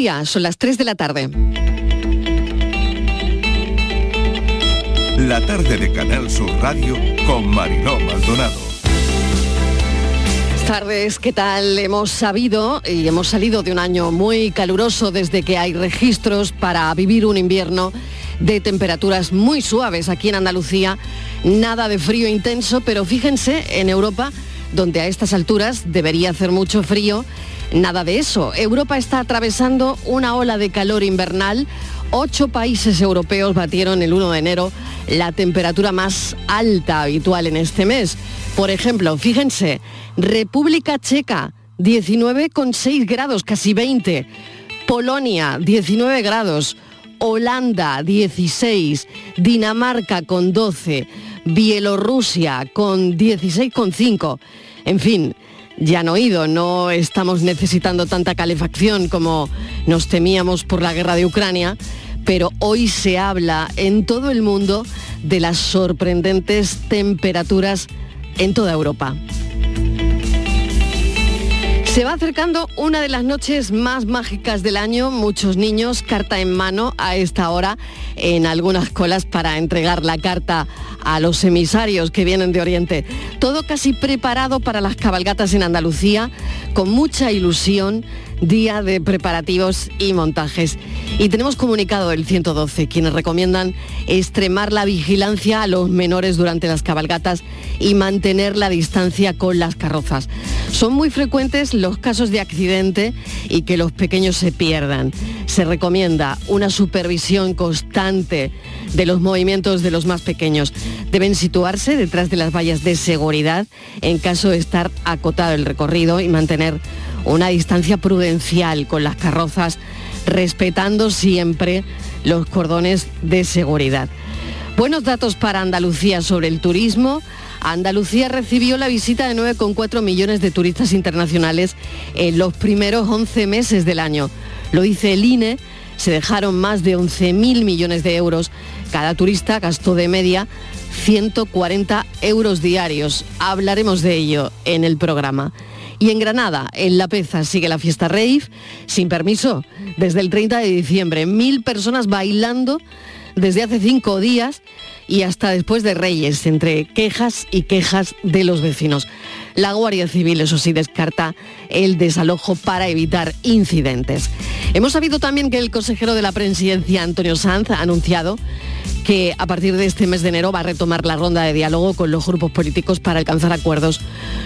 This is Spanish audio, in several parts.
Ya, son las 3 de la tarde. La tarde de Canal Sur Radio con Mariló Maldonado. Tardes, ¿qué tal? Hemos sabido y hemos salido de un año muy caluroso desde que hay registros para vivir un invierno de temperaturas muy suaves aquí en Andalucía. Nada de frío intenso, pero fíjense, en Europa, donde a estas alturas debería hacer mucho frío, nada de eso. Europa está atravesando una ola de calor invernal. Ocho países europeos batieron el 1 de enero la temperatura más alta habitual en este mes. Por ejemplo, fíjense, República Checa, 19,6 grados, casi 20. Polonia, 19 grados. Holanda 16, Dinamarca con 12, Bielorrusia con 16,5. En fin, ya han oído, no estamos necesitando tanta calefacción como nos temíamos por la guerra de Ucrania, pero hoy se habla en todo el mundo de las sorprendentes temperaturas en toda Europa. Se va acercando una de las noches más mágicas del año. Muchos niños, carta en mano a esta hora, en algunas colas para entregar la carta a los emisarios que vienen de Oriente. Todo casi preparado para las cabalgatas en Andalucía, con mucha ilusión, día de preparativos y montajes. Y tenemos comunicado el 112, quienes recomiendan extremar la vigilancia a los menores durante las cabalgatas y mantener la distancia con las carrozas. Son muy frecuentes los casos de accidente y que los pequeños se pierdan. Se recomienda una supervisión constante de los movimientos de los más pequeños. Deben situarse detrás de las vallas de seguridad en caso de estar acotado el recorrido y mantener una distancia prudencial con las carrozas, respetando siempre los cordones de seguridad. Buenos datos para Andalucía sobre el turismo. Andalucía recibió la visita de 9,4 millones de turistas internacionales en los primeros 11 meses del año. Lo dice el INE, se dejaron más de 11.000 millones de euros. Cada turista gastó de media 140 euros diarios. Hablaremos de ello en el programa. Y en Granada, en La Peza, sigue la fiesta rave sin permiso desde el 30 de diciembre. Mil personas bailando desde hace cinco días y hasta después de Reyes, entre quejas y quejas de los vecinos. La Guardia Civil, eso sí, descarta el desalojo para evitar incidentes. Hemos sabido también que el consejero de la presidencia, Antonio Sanz, ha anunciado que a partir de este mes de enero va a retomar la ronda de diálogo con los grupos políticos para alcanzar acuerdos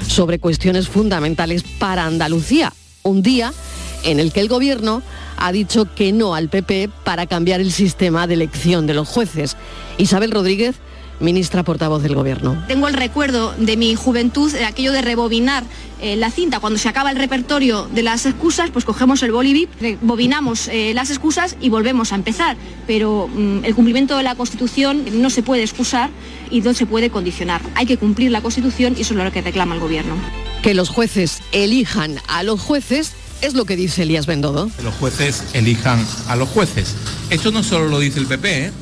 sobre cuestiones fundamentales para Andalucía. Un día en el que el Gobierno ha dicho que no al PP para cambiar el sistema de elección de los jueces. Isabel Rodríguez ministra portavoz del Gobierno. Tengo el recuerdo de mi juventud, de aquello de rebobinar eh, la cinta. Cuando se acaba el repertorio de las excusas, pues cogemos el bolivip, rebobinamos eh, las excusas y volvemos a empezar. Pero mm, el cumplimiento de la Constitución no se puede excusar y no se puede condicionar. Hay que cumplir la Constitución y eso es lo que reclama el Gobierno. Que los jueces elijan a los jueces es lo que dice Elías Bendodo. Que los jueces elijan a los jueces. Esto no solo lo dice el PP, ¿eh?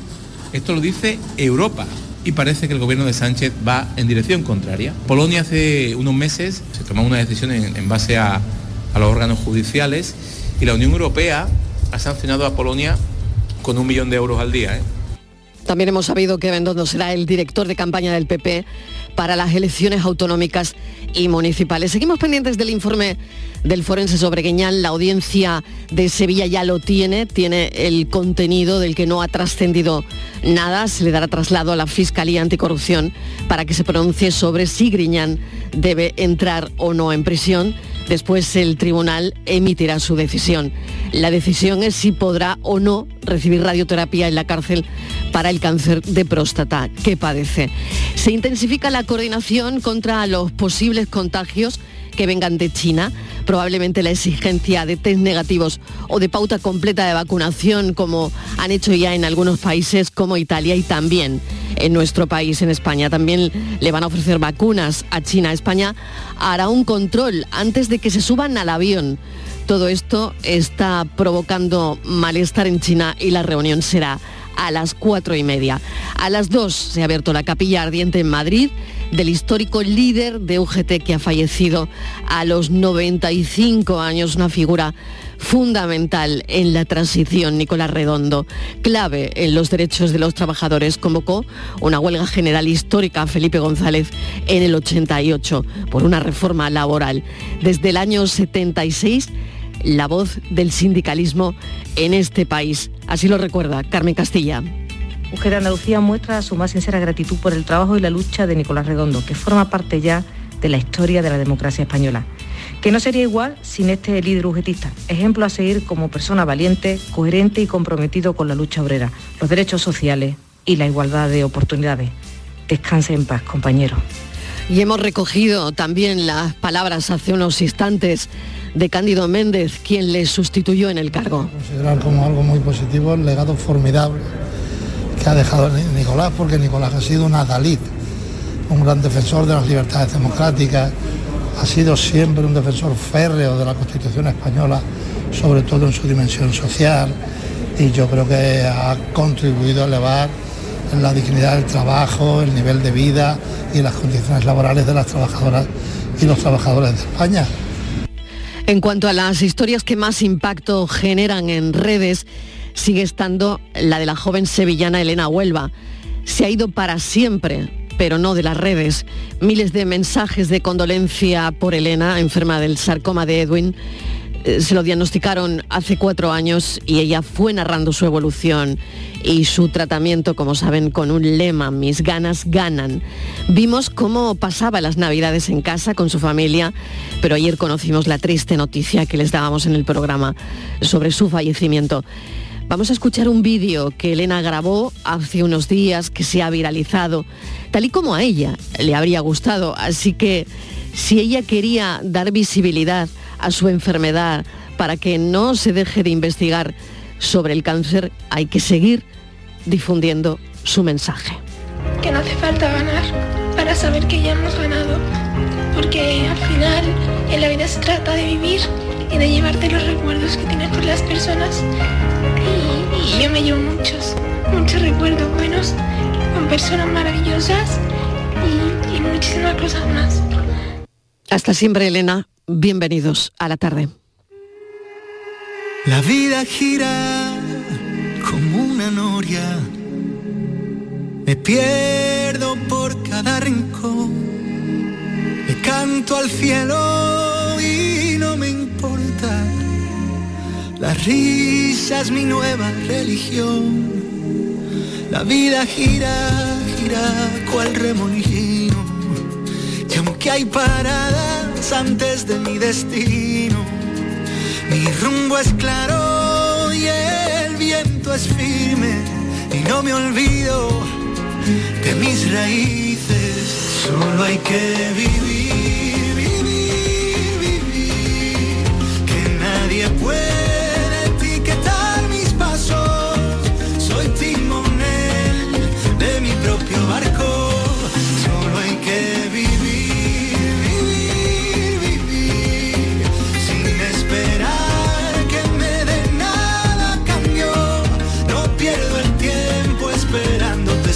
esto lo dice Europa y parece que el gobierno de Sánchez va en dirección contraria. Polonia hace unos meses se tomó una decisión en, base a, los órganos judiciales y la Unión Europea ha sancionado a Polonia con un millón de euros al día. ¿eh? También hemos sabido que Bendodo será el director de campaña del PP para las elecciones autonómicas y municipales. Seguimos pendientes del informe del forense sobre Gueñán. La audiencia de Sevilla ya lo tiene, tiene el contenido del que no ha trascendido nada. Se le dará traslado a la Fiscalía Anticorrupción para que se pronuncie sobre si Griñán debe entrar o no en prisión. Después el tribunal emitirá su decisión. La decisión es si podrá o no recibir radioterapia en la cárcel para el cáncer de próstata que padece. Se intensifica la coordinación contra los posibles contagios que vengan de China, probablemente la exigencia de test negativos o de pauta completa de vacunación, como han hecho ya en algunos países como Italia y también en nuestro país, en España. También le van a ofrecer vacunas a China. España hará un control antes de que se suban al avión. Todo esto está provocando malestar en China y la reunión será a las cuatro y media. A las dos se ha abierto la capilla ardiente en Madrid del histórico líder de UGT que ha fallecido a los 95 años, una figura fundamental en la transición, Nicolás Redondo, clave en los derechos de los trabajadores. Convocó una huelga general histórica Felipe González en el 88 por una reforma laboral. Desde el año 76, la voz del sindicalismo en este país. Así lo recuerda Carmen Castilla. Mujer Andalucía muestra su más sincera gratitud por el trabajo y la lucha de Nicolás Redondo, que forma parte ya de la historia de la democracia española que no sería igual sin este líder ujetista, ejemplo a seguir como persona valiente, coherente y comprometido con la lucha obrera, los derechos sociales y la igualdad de oportunidades. Descanse en paz, compañero. Y hemos recogido también las palabras hace unos instantes de Cándido Méndez, quien le sustituyó en el cargo. Considerar como algo muy positivo el legado formidable que ha dejado Nicolás, porque Nicolás ha sido un adalid, un gran defensor de las libertades democráticas, ha sido siempre un defensor férreo de la Constitución española, sobre todo en su dimensión social, y yo creo que ha contribuido a elevar la dignidad del trabajo, el nivel de vida y las condiciones laborales de las trabajadoras y los trabajadores de España. En cuanto a las historias que más impacto generan en redes, sigue estando la de la joven sevillana Elena Huelva. Se ha ido para siempre pero no de las redes. Miles de mensajes de condolencia por Elena, enferma del sarcoma de Edwin. Eh, se lo diagnosticaron hace cuatro años y ella fue narrando su evolución y su tratamiento, como saben, con un lema, mis ganas ganan. Vimos cómo pasaba las navidades en casa con su familia, pero ayer conocimos la triste noticia que les dábamos en el programa sobre su fallecimiento. Vamos a escuchar un vídeo que Elena grabó hace unos días, que se ha viralizado, tal y como a ella le habría gustado. Así que si ella quería dar visibilidad a su enfermedad para que no se deje de investigar sobre el cáncer, hay que seguir difundiendo su mensaje. Que no hace falta ganar para saber que ya hemos ganado, porque al final en la vida se trata de vivir y de llevarte los recuerdos que tienes con las personas y, yo me llevo muchos, muchos recuerdos buenos con personas maravillosas y, y muchísimas cosas más. Hasta siempre, Elena. Bienvenidos a la tarde. La vida gira como una noria. Me pierdo por cada rincón. Me canto al cielo y no me importa la risa es mi nueva religión. La vida gira, gira cual remolino. Y aunque hay paradas antes de mi destino, mi rumbo es claro y el viento es firme. Y no me olvido de mis raíces. Solo hay que vivir,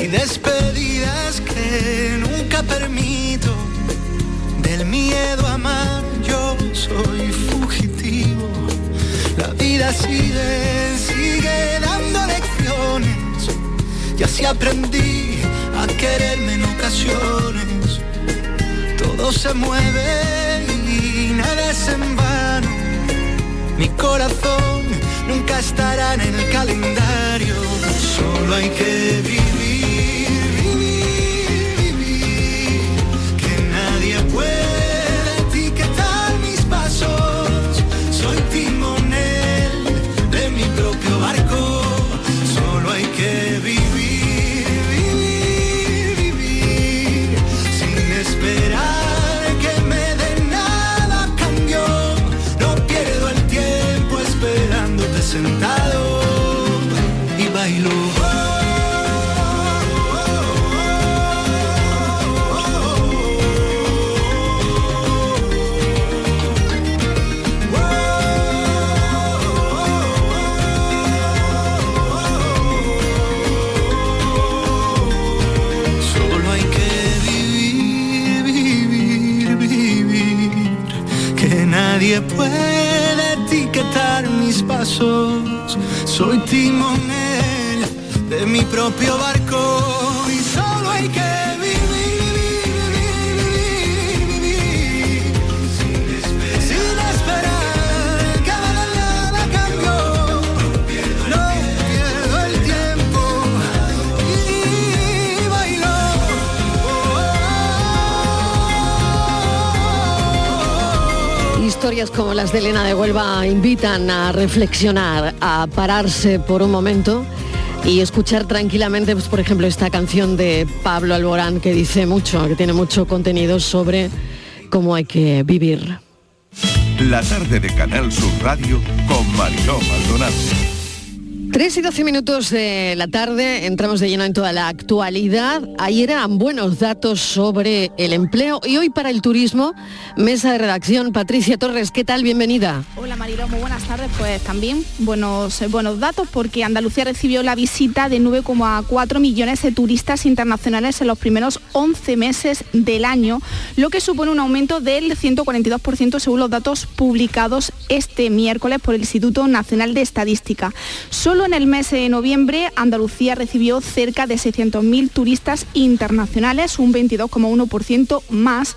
Hay despedidas que nunca permito. Del miedo a amar yo soy fugitivo. La vida sigue, sigue dando lecciones. Y así aprendí a quererme en ocasiones. Todo se mueve y nada es en vano mi corazón nunca estará en el calendario, solo hay que vivir, Soy timonel de mi propio barco Historias como las de Elena de Huelva invitan a reflexionar, a pararse por un momento y escuchar tranquilamente, pues, por ejemplo, esta canción de Pablo Alborán que dice mucho, que tiene mucho contenido sobre cómo hay que vivir. La tarde de Canal Sur Radio con Mariló Maldonado. 3 y 12 minutos de la tarde, entramos de lleno en toda la actualidad. Ayer eran buenos datos sobre el empleo y hoy para el turismo, mesa de redacción, Patricia Torres, ¿qué tal? Bienvenida. Hola Marilo, muy buenas tardes. Pues también buenos, eh, buenos datos porque Andalucía recibió la visita de 9,4 millones de turistas internacionales en los primeros 11 meses del año, lo que supone un aumento del 142% según los datos publicados este miércoles por el Instituto Nacional de Estadística. Solo en el mes de noviembre Andalucía recibió cerca de 600.000 turistas internacionales, un 22,1% más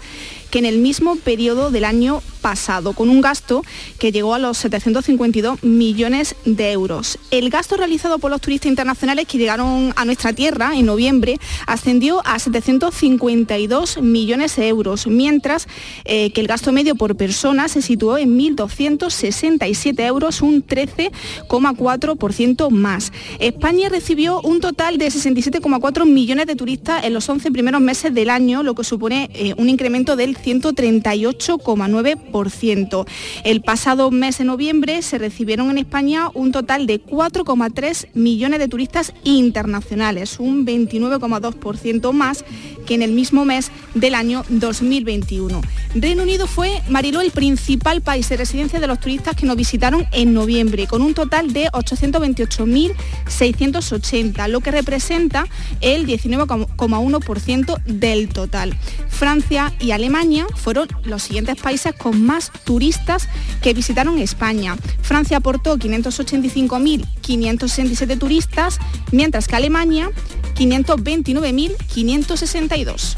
que en el mismo periodo del año pasado, con un gasto que llegó a los 752 millones de euros. El gasto realizado por los turistas internacionales que llegaron a nuestra tierra en noviembre ascendió a 752 millones de euros, mientras eh, que el gasto medio por persona se situó en 1.267 euros, un 13,4% más. España recibió un total de 67,4 millones de turistas en los 11 primeros meses del año, lo que supone eh, un incremento del 138,9%. El pasado mes de noviembre se recibieron en España un total de 4,3 millones de turistas internacionales, un 29,2% más que en el mismo mes del año 2021. Reino Unido fue, Mariló, el principal país de residencia de los turistas que nos visitaron en noviembre, con un total de 828.680, lo que representa el 19,1% del total. Francia y Alemania fueron los siguientes países con más turistas que visitaron España. Francia aportó 585.567 turistas, mientras que Alemania 529.562.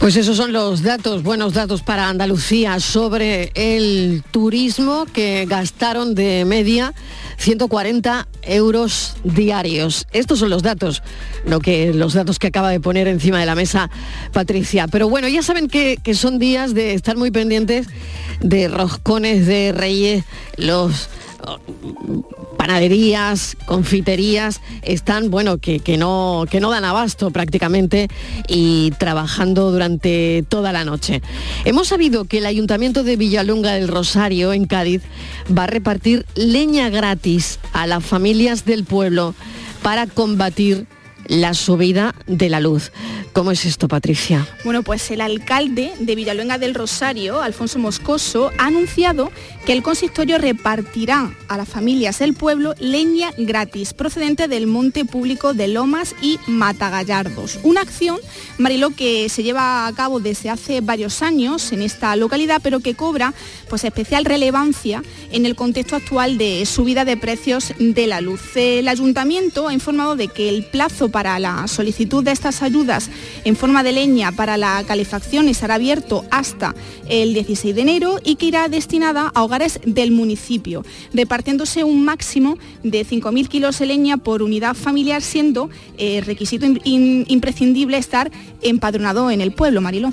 Pues esos son los datos, buenos datos para Andalucía sobre el turismo que gastaron de media 140 euros diarios. Estos son los datos, lo que, los datos que acaba de poner encima de la mesa Patricia. Pero bueno, ya saben que, que son días de estar muy pendientes de roscones de reyes, los panaderías, confiterías están, bueno, que, que, no, que no dan abasto prácticamente y trabajando durante toda la noche. Hemos sabido que el Ayuntamiento de Villalonga del Rosario, en Cádiz, va a repartir leña gratis a las familias del pueblo para combatir la subida de la luz. ¿Cómo es esto, Patricia? Bueno, pues el alcalde de Villaluenga del Rosario, Alfonso Moscoso, ha anunciado que el consistorio repartirá a las familias del pueblo leña gratis procedente del monte público de Lomas y Matagallardos. Una acción, Mariló, que se lleva a cabo desde hace varios años en esta localidad, pero que cobra pues, especial relevancia en el contexto actual de subida de precios de la luz. El ayuntamiento ha informado de que el plazo para la solicitud de estas ayudas en forma de leña para la calefacción estará abierto hasta el 16 de enero y que irá destinada a hogares del municipio, repartiéndose un máximo de 5.000 kilos de leña por unidad familiar, siendo eh, requisito in- in- imprescindible estar empadronado en el pueblo, Mariló.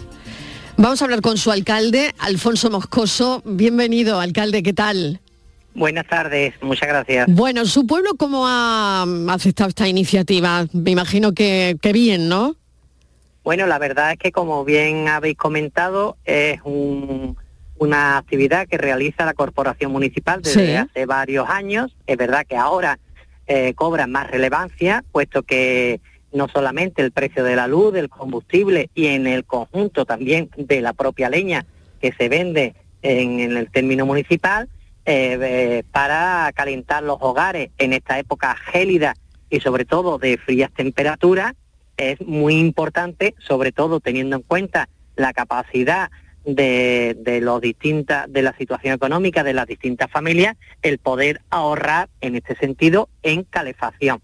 Vamos a hablar con su alcalde, Alfonso Moscoso. Bienvenido, alcalde, ¿qué tal? Buenas tardes, muchas gracias. Bueno, ¿su pueblo cómo ha aceptado esta iniciativa? Me imagino que, que bien, ¿no? Bueno, la verdad es que como bien habéis comentado, es un, una actividad que realiza la Corporación Municipal desde hace varios años. Es verdad que ahora eh, cobra más relevancia, puesto que no solamente el precio de la luz, del combustible y en el conjunto también de la propia leña que se vende en, el término municipal eh, para calentar los hogares en esta época gélida y sobre todo de frías temperaturas es muy importante, sobre todo teniendo en cuenta la capacidad de, de los distintas, de la situación económica de las distintas familias, el poder ahorrar en este sentido en calefacción.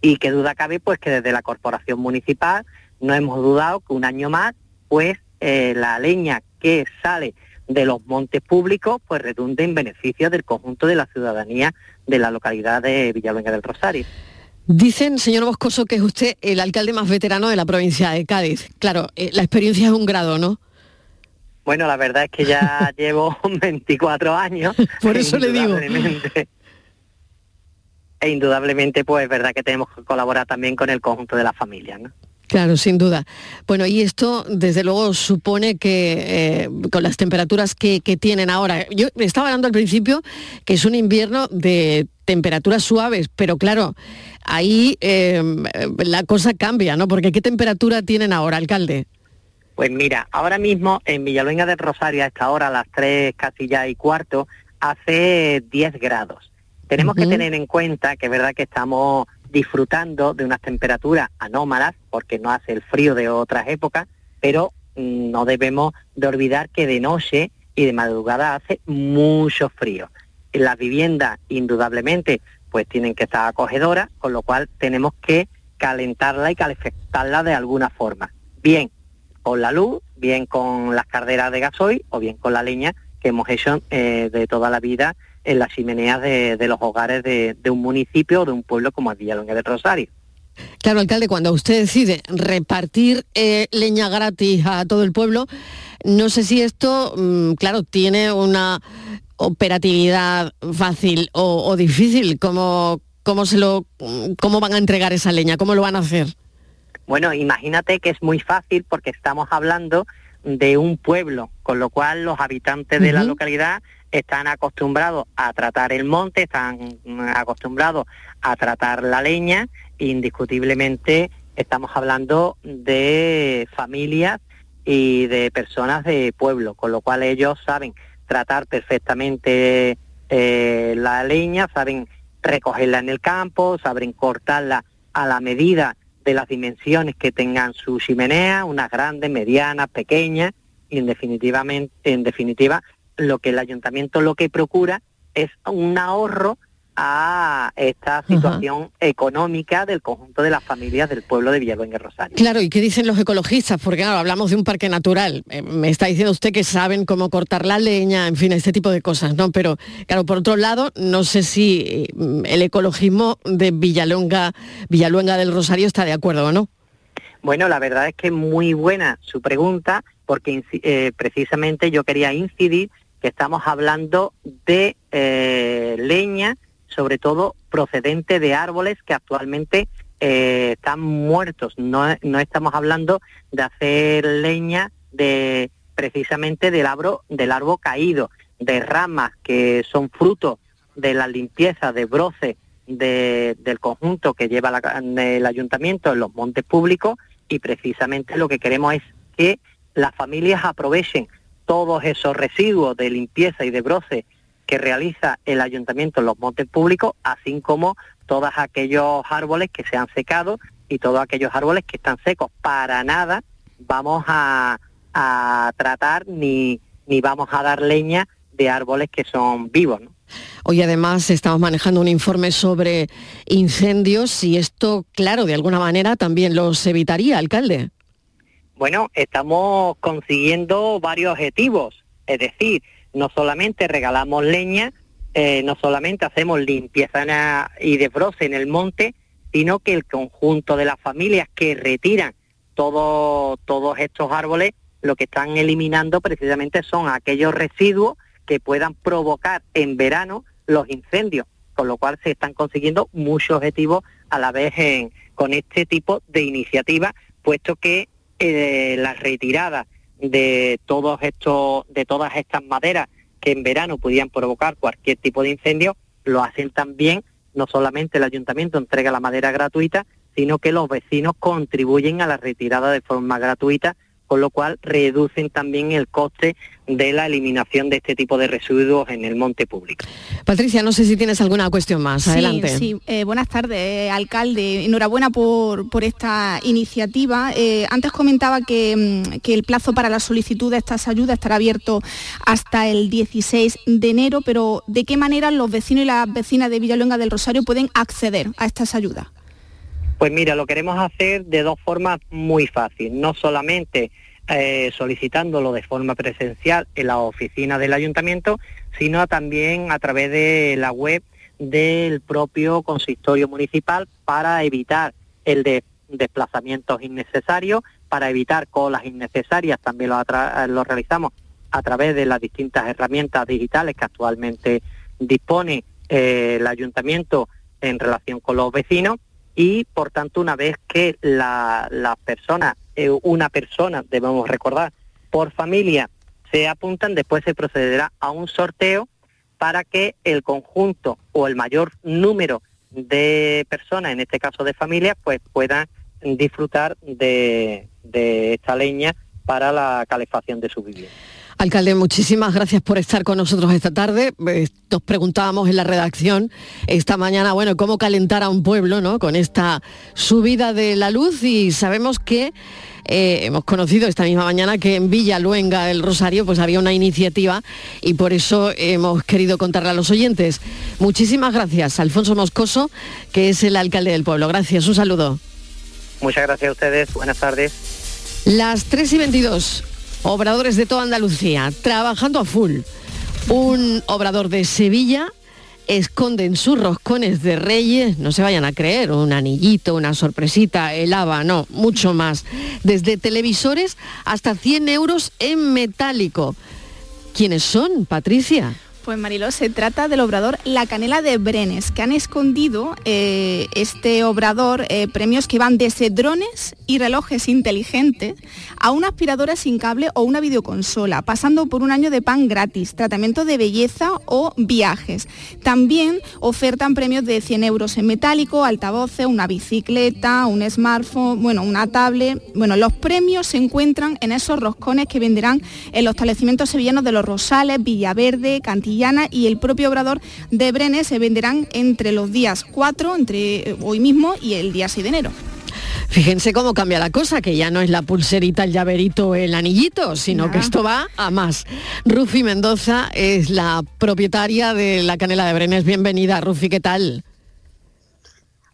Y qué duda cabe, pues que desde la corporación municipal no hemos dudado que un año más, pues eh, la leña que sale de los montes públicos, pues redunde en beneficio del conjunto de la ciudadanía de la localidad de Villaluenga del Rosario. Dicen, señor Boscoso, que es usted el alcalde más veterano de la provincia de Cádiz. Claro, eh, la experiencia es un grado, ¿no? Bueno, la verdad es que ya llevo 24 años. Por eso le digo. E indudablemente, pues es verdad que tenemos que colaborar también con el conjunto de la familia, ¿no? Claro, sin duda. Bueno, y esto desde luego supone que eh, con las temperaturas que, tienen ahora, yo estaba hablando al principio que es un invierno de temperaturas suaves, pero claro, ahí em, la cosa cambia, ¿no? Porque ¿qué temperatura tienen ahora, alcalde? Pues mira, ahora mismo en Villaluenga del Rosario a esta hora, a las 3 casi ya y cuarto, hace 10 grados. Tenemos que tener en cuenta que es verdad que estamos disfrutando de unas temperaturas anómalas, porque no hace el frío de otras épocas, pero mm, no debemos de olvidar que de noche y de madrugada hace mucho frío. Las viviendas, indudablemente, pues tienen que estar acogedoras, con lo cual tenemos que calentarla y calefactarla de alguna forma. Bien con la luz, bien con las carreras de gasoil o bien con la leña que hemos hecho eh, de toda la vida en las chimeneas de, los hogares de, un municipio o de un pueblo como es Villalonga de Rosario. Claro, alcalde, cuando usted decide repartir eh, leña gratis a todo el pueblo, no sé si esto, mm, claro, tiene una operatividad fácil o, difícil. ¿Cómo, cómo, se lo, ¿Cómo van a entregar esa leña? ¿Cómo lo van a hacer? Bueno, imagínate que es muy fácil porque estamos hablando de un pueblo, con lo cual los habitantes de la localidad están acostumbrados a tratar el monte, están acostumbrados a tratar la leña, indiscutiblemente estamos hablando de familias y de personas de pueblo, con lo cual ellos saben tratar perfectamente eh, la leña, saben recogerla en el campo, saben cortarla a la medida de las dimensiones que tengan su chimenea, unas grandes, medianas, pequeñas, y en en definitiva, lo que el ayuntamiento lo que procura es un ahorro a esta situación económica del conjunto de las familias del pueblo de Villaluenga Rosario. Claro, ¿y qué dicen los ecologistas? Porque claro, hablamos de un parque natural. Eh, me está diciendo usted que saben cómo cortar la leña, en fin, este tipo de cosas, ¿no? Pero claro, por otro lado, no sé si mm, el ecologismo de Villalonga, Villaluenga del Rosario está de acuerdo o no. Bueno, la verdad es que es muy buena su pregunta, porque eh, precisamente yo quería incidir estamos hablando de eh, leña sobre todo procedente de árboles que actualmente eh, están muertos. No, estamos hablando de hacer leña de precisamente del árbol, del árbol caído, de ramas que son fruto de la limpieza de broce del conjunto que lleva el ayuntamiento en los montes públicos y precisamente lo que queremos es que las familias aprovechen todos esos residuos de limpieza y de broce que realiza el ayuntamiento en los montes públicos, así como todos aquellos árboles que se han secado y todos aquellos árboles que están secos. Para nada vamos a, tratar ni, ni vamos a dar leña de árboles que son vivos. Hoy además estamos manejando un informe sobre incendios y esto, claro, de alguna manera también los evitaría, alcalde. Bueno, estamos consiguiendo varios objetivos, es decir, no solamente regalamos leña, eh, no solamente hacemos limpieza y desbroce en el monte, sino que el conjunto de las familias que retiran todos estos árboles, lo que están eliminando precisamente son aquellos residuos que puedan provocar en verano los incendios, con lo cual se están consiguiendo muchos objetivos a la vez con este tipo de iniciativas, puesto que eh, la retirada de todos estos, de todas estas maderas que en verano podían provocar cualquier tipo de incendio, lo hacen también, no solamente el ayuntamiento entrega la madera gratuita, sino que los vecinos contribuyen a la retirada de forma gratuita con lo cual reducen también el coste de la eliminación de este tipo de residuos en el monte público. Patricia, no sé si tienes alguna cuestión más. Adelante. Sí, eh, buenas tardes, alcalde. Enhorabuena por, por esta iniciativa. Eh, antes comentaba que, mm, que, el plazo para la solicitud de estas ayudas estará abierto hasta el 16 de enero, pero ¿de qué manera los vecinos y las vecinas de Villaluenga del Rosario pueden acceder a estas ayudas? Pues mira, lo queremos hacer de dos formas muy fáciles, no solamente eh, solicitándolo de forma presencial en la oficina del ayuntamiento, sino también a través de la web del propio consistorio municipal para evitar el de desplazamientos innecesarios, para evitar colas innecesarias, también lo, realizamos a través de las distintas herramientas digitales que actualmente dispone eh, el ayuntamiento en relación con los vecinos y por tanto una vez que la, la persona, eh, una persona, debemos recordar, por familia se apuntan, después se procederá a un sorteo para que el conjunto o el mayor número de personas, en este caso de familias, pues puedan disfrutar de esta leña para la calefacción de su vivienda. Alcalde, muchísimas gracias por estar con nosotros esta tarde. Eh, nos preguntábamos en la redacción esta mañana, bueno, cómo calentar a un pueblo, ¿no? Con esta subida de la luz y sabemos que eh, hemos conocido esta misma mañana que en Villa Luenga del Rosario pues había una iniciativa y por eso hemos querido contarle a los oyentes. Muchísimas gracias, Alfonso Moscoso, que es el alcalde del pueblo. Gracias, un saludo. Muchas gracias a ustedes, buenas tardes. Las 3 y 22 obradores de toda Andalucía, trabajando a full. Un obrador de Sevilla esconde en sus roscones de reyes, no se vayan a creer, un anillito, una sorpresita, el haba, no, mucho más. Desde televisores hasta 100 euros en metálico. ¿Quiénes son, Patricia? Pues Mariló, se trata del obrador La Canela de Brenes, que han escondido eh, este obrador eh, premios que van desde drones y relojes inteligentes a una aspiradora sin cable o una videoconsola, pasando por un año de pan gratis, tratamiento de belleza o viajes. También ofertan premios de 100 euros en metálico, altavoces, una bicicleta, un smartphone, bueno, una tablet. Bueno, los premios se encuentran en esos roscones que venderán en los establecimientos sevillanos de Los Rosales, Villaverde, Y el propio obrador de Brenes se venderán entre los días 4, entre eh, hoy mismo y el día 6 de enero. Fíjense cómo cambia la cosa, que ya no es la pulserita, el llaverito, el anillito, sino que esto va a más. Rufi Mendoza es la propietaria de la canela de Brenes. Bienvenida, Rufi, ¿qué tal?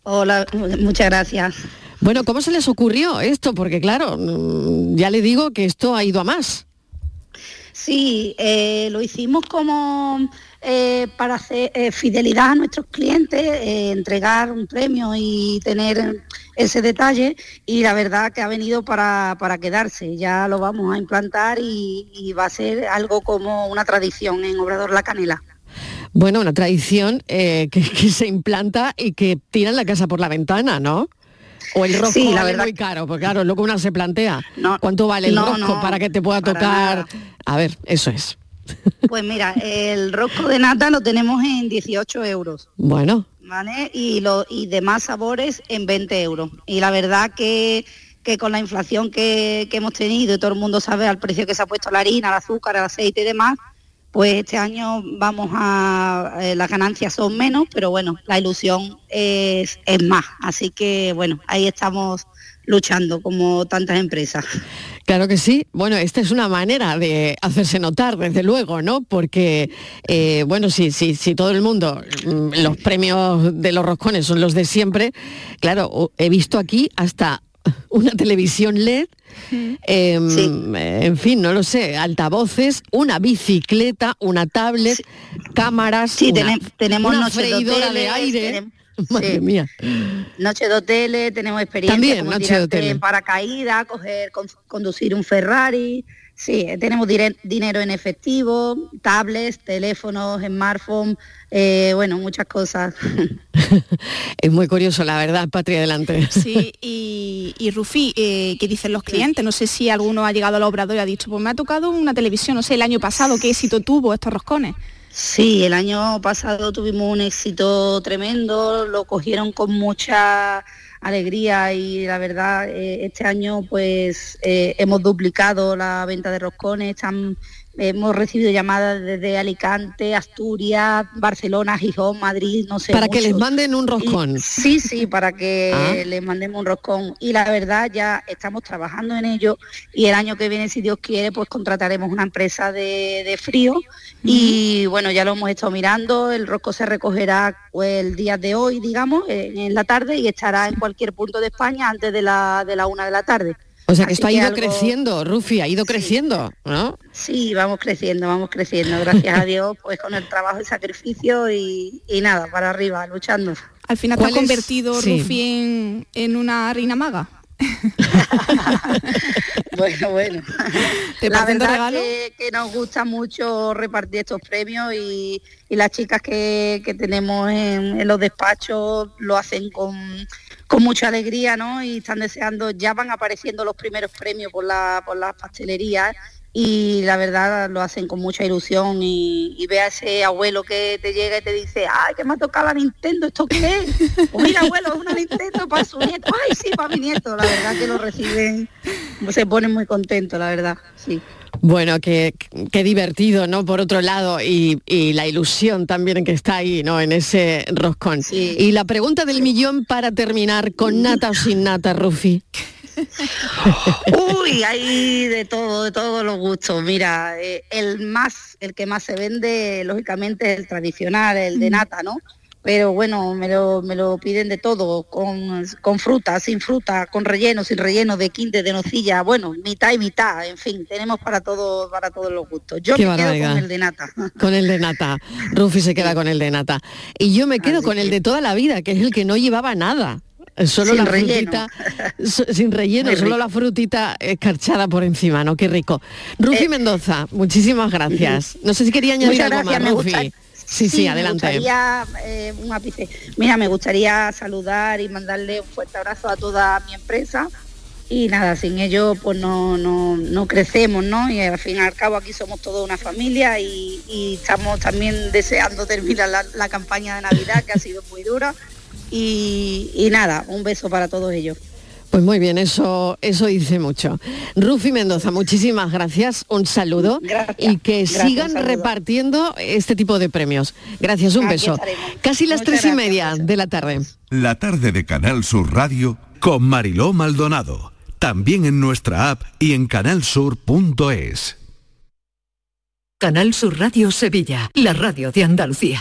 Hola, muchas gracias. Bueno, ¿cómo se les ocurrió esto? Porque claro, mm, ya le digo que esto ha ido a más. Sí, eh, lo hicimos como eh, para hacer eh, fidelidad a nuestros clientes, entregar un premio y tener ese detalle y la verdad que ha venido para, quedarse. Ya lo vamos a implantar y, va a ser algo como una tradición en Obrador La Canela. Bueno, una tradición que, se implanta y que tiran la casa por la ventana, ¿no? O el rosco sí, la verdad... muy caro, porque claro, luego una se plantea, ¿cuánto vale el rosco para que te pueda tocar? A ver, eso es. Pues mira, el rosco de nata lo tenemos en 18 euros. Bueno. ¿Vale? Y, lo, y demás sabores en 20 euros. Y la verdad que, que con la inflación que, que hemos tenido, y todo el mundo sabe al precio que se ha puesto la harina, el azúcar, el aceite y demás, pues este año vamos a, eh, las ganancias son menos, pero bueno, la ilusión es, más. Así que bueno, ahí estamos luchando como tantas empresas. Claro que sí. Bueno, esta es una manera de hacerse notar, desde luego, ¿no? Porque, eh, bueno, si, sí, sí, todo el mundo, mm, los premios de los roscones son los de siempre, claro, he visto aquí hasta una televisión LED, em, en fin, no lo sé, altavoces, una bicicleta, una tablet, cámaras, sí, tenemos una freidora de, aire. Madre mía. Noche de hoteles, tenemos experiencia También, noche de en paracaídas, coger, conducir un Ferrari. Sí, tenemos dinero en efectivo, tablets, teléfonos, smartphones, eh, bueno, muchas cosas. es muy curioso, la verdad, Patria, adelante. Sí, y, y Rufi, eh, ¿qué dicen los clientes? No sé si alguno ha llegado al obrador y ha dicho, pues me ha tocado una televisión, no sé, el año pasado, ¿qué éxito tuvo estos roscones? Sí, el año pasado tuvimos un éxito tremendo, lo cogieron con mucha alegría y la verdad eh, este año pues eh, hemos duplicado la venta de roscones, están Hemos recibido llamadas desde Alicante, Asturias, Barcelona, Gijón, Madrid, no sé. Para que les manden un roscón. sí, sí, para que ah. les mandemos un roscón. Y la verdad ya estamos trabajando en ello y el año que viene, si Dios quiere, pues contrataremos una empresa de, frío. Y bueno, ya lo hemos estado mirando, el rosco se recogerá pues, el día de hoy, digamos, en, la tarde y estará en cualquier punto de España antes de la, de la una de la tarde. O sea que esto ha ido creciendo, Rufi, ha ido creciendo, ¿no? Sí, vamos creciendo, vamos creciendo, gracias a Dios, pues con el trabajo y sacrificio y, nada, para arriba, luchando. Al final te ha convertido Rufi en, una reina maga. bueno, bueno. la verdad que, que, nos gusta mucho repartir estos premios y, las chicas que, tenemos en, los despachos lo hacen con, con mucha alegría, ¿no? Y están deseando, ya van apareciendo los primeros premios por, la, por las pastelerías y la verdad lo hacen con mucha ilusión y, ve a ese abuelo que te llega y te dice, ay, que me ha tocado la Nintendo, ¿esto qué es? Pues mira, abuelo, es una Nintendo para su nieto, ay, sí, para mi nieto, la verdad que lo reciben, se ponen muy contentos, la verdad, sí. Bueno, qué, divertido, ¿no? Por otro lado, y, la ilusión también que está ahí, ¿no? En ese roscón. Y la pregunta del millón para terminar, ¿con nata o sin nata, Rufi? Uy, hay de todo, de todos los gustos. Mira, eh, el más, el que más se vende, lógicamente, es el tradicional, el de mm. nata, ¿no? pero bueno, me lo, me lo piden de todo, con, con, fruta, sin fruta, con relleno, sin relleno, de quinte, de nocilla, bueno, mitad y mitad, en fin, tenemos para todo, para todos los gustos. Yo me quedo con el de nata. Con el de nata. Rufi se queda con el de nata. Y yo me quedo con el de toda la vida, que es el que no llevaba nada. Solo la frutita, sin relleno, solo la frutita escarchada por encima, ¿no? Qué rico. Rufi eh, Mendoza, muchísimas gracias. No sé si quería añadir algo más, Rufi. Sí, sí, adelante. Me gustaría, eh, un ápice. Mira, me gustaría saludar y mandarle un fuerte abrazo a toda mi empresa. Y nada, sin ello pues no, no, crecemos, ¿no? Y al fin y al cabo aquí somos toda una familia y, estamos también deseando terminar la, campaña de Navidad, que ha sido muy dura. Y nada, un beso para todos ellos. Pues muy bien, eso, eso dice mucho. Rufi Mendoza, muchísimas gracias, un saludo y que sigan repartiendo este tipo de premios. Gracias, un beso. Casi las tres y media de la tarde. La tarde de Canal Sur Radio con Mariló Maldonado. También en nuestra app y en canalsur.es. Canal Sur Radio Sevilla, la radio de Andalucía.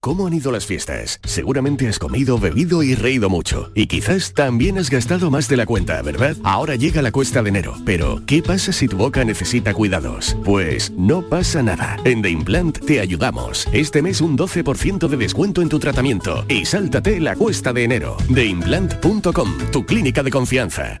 ¿Cómo han ido las fiestas? Seguramente has comido, bebido y reído mucho. Y quizás también has gastado más de la cuenta, ¿verdad? Ahora llega la cuesta de enero. Pero, ¿qué pasa si tu boca necesita cuidados? Pues no pasa nada. En The Implant te ayudamos. Este mes un 12% de descuento en tu tratamiento. Y sáltate la cuesta de enero. TheImplant.com, tu clínica de confianza.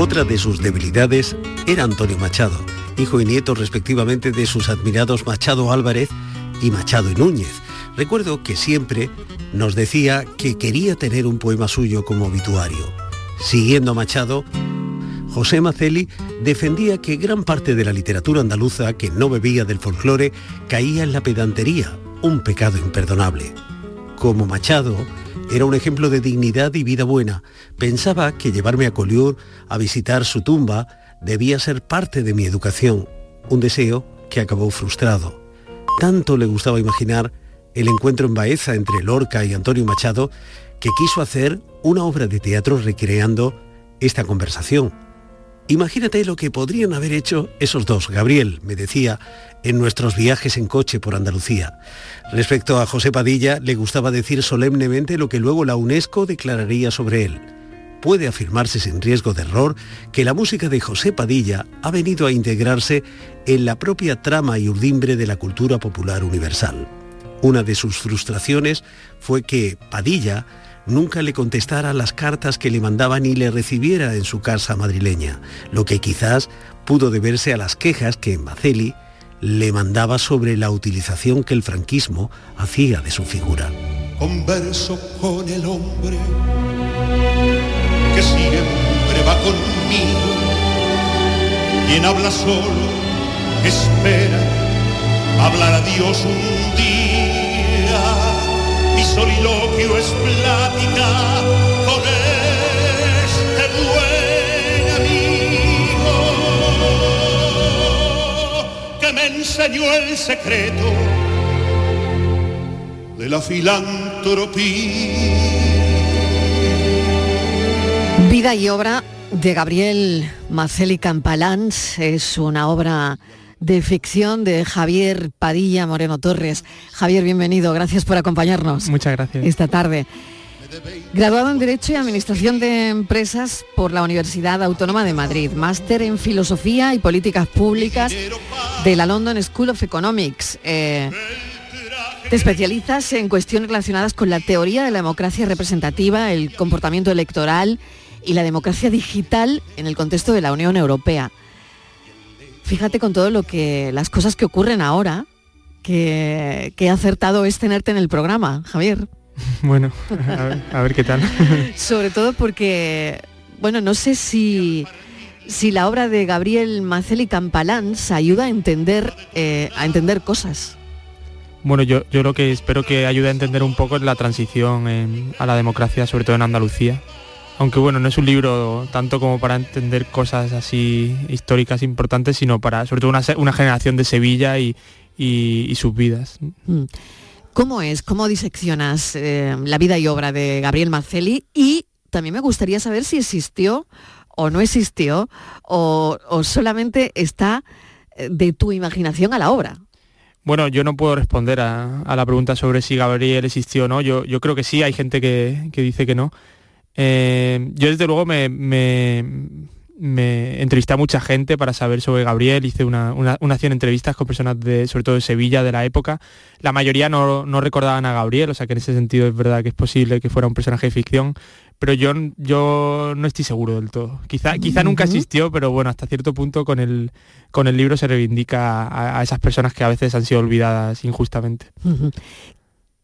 Otra de sus debilidades era Antonio Machado, hijo y nieto respectivamente de sus admirados Machado Álvarez y Machado y Núñez. Recuerdo que siempre nos decía que quería tener un poema suyo como obituario. Siguiendo a Machado, José Maceli defendía que gran parte de la literatura andaluza que no bebía del folclore caía en la pedantería, un pecado imperdonable. Como Machado, era un ejemplo de dignidad y vida buena. Pensaba que llevarme a Collioure a visitar su tumba debía ser parte de mi educación, un deseo que acabó frustrado. Tanto le gustaba imaginar el encuentro en Baeza entre Lorca y Antonio Machado que quiso hacer una obra de teatro recreando esta conversación. Imagínate lo que podrían haber hecho esos dos, Gabriel, me decía, en nuestros viajes en coche por Andalucía. Respecto a José Padilla, le gustaba decir solemnemente lo que luego la UNESCO declararía sobre él. Puede afirmarse sin riesgo de error que la música de José Padilla ha venido a integrarse en la propia trama y urdimbre de la cultura popular universal. Una de sus frustraciones fue que Padilla nunca le contestara las cartas que le mandaban y le recibiera en su casa madrileña, lo que quizás pudo deberse a las quejas que Maceli le mandaba sobre la utilización que el franquismo hacía de su figura. Converso con el hombre que siempre va conmigo, quien habla solo, espera hablar a Dios un día, soliloquio es plática con este buen amigo que me enseñó el secreto de la filantropía. Vida y obra de Gabriel Maceli Campalans es una obra de ficción de Javier Padilla Moreno Torres. Javier, bienvenido, gracias por acompañarnos. Muchas gracias. Esta tarde. Graduado en Derecho y Administración de Empresas por la Universidad Autónoma de Madrid, máster en Filosofía y Políticas Públicas de la London School of Economics. Eh, te especializas en cuestiones relacionadas con la teoría de la democracia representativa, el comportamiento electoral y la democracia digital en el contexto de la Unión Europea. Fíjate con todo lo que las cosas que ocurren ahora, que, que acertado es tenerte en el programa, Javier. Bueno, a ver, a ver qué tal. Sobre todo porque, bueno, no sé si, si la obra de Gabriel Maceli Campalans ayuda a entender, eh, a entender cosas. Bueno, yo, yo lo que espero que ayude a entender un poco es la transición en- a la democracia, sobre todo en Andalucía. Aunque bueno, no es un libro tanto como para entender cosas así históricas importantes, sino para sobre todo una, generación de Sevilla y, y- y sus vidas. Mm. ¿Cómo es? ¿Cómo diseccionas eh, la vida y obra de Gabriel Maceli? Y también me gustaría saber si existió o no existió o, o solamente está eh, de tu imaginación a la obra. Bueno, yo no puedo responder a, a la pregunta sobre si Gabriel existió o no. Yo, yo creo que sí, hay gente que, que dice que no. Eh, yo desde luego me, me, me entrevisté a mucha gente para saber sobre Gabriel, hice una, una, una 100 entrevistas con personas de, sobre todo de Sevilla, de la época. La mayoría no, no recordaban a Gabriel, o sea que en ese sentido es verdad que es posible que fuera un personaje de ficción, pero yo, yo no estoy seguro del todo. Quizá, quizá nunca existió, pero bueno, hasta cierto punto con el, con el libro se reivindica a, a esas personas que a veces han sido olvidadas injustamente.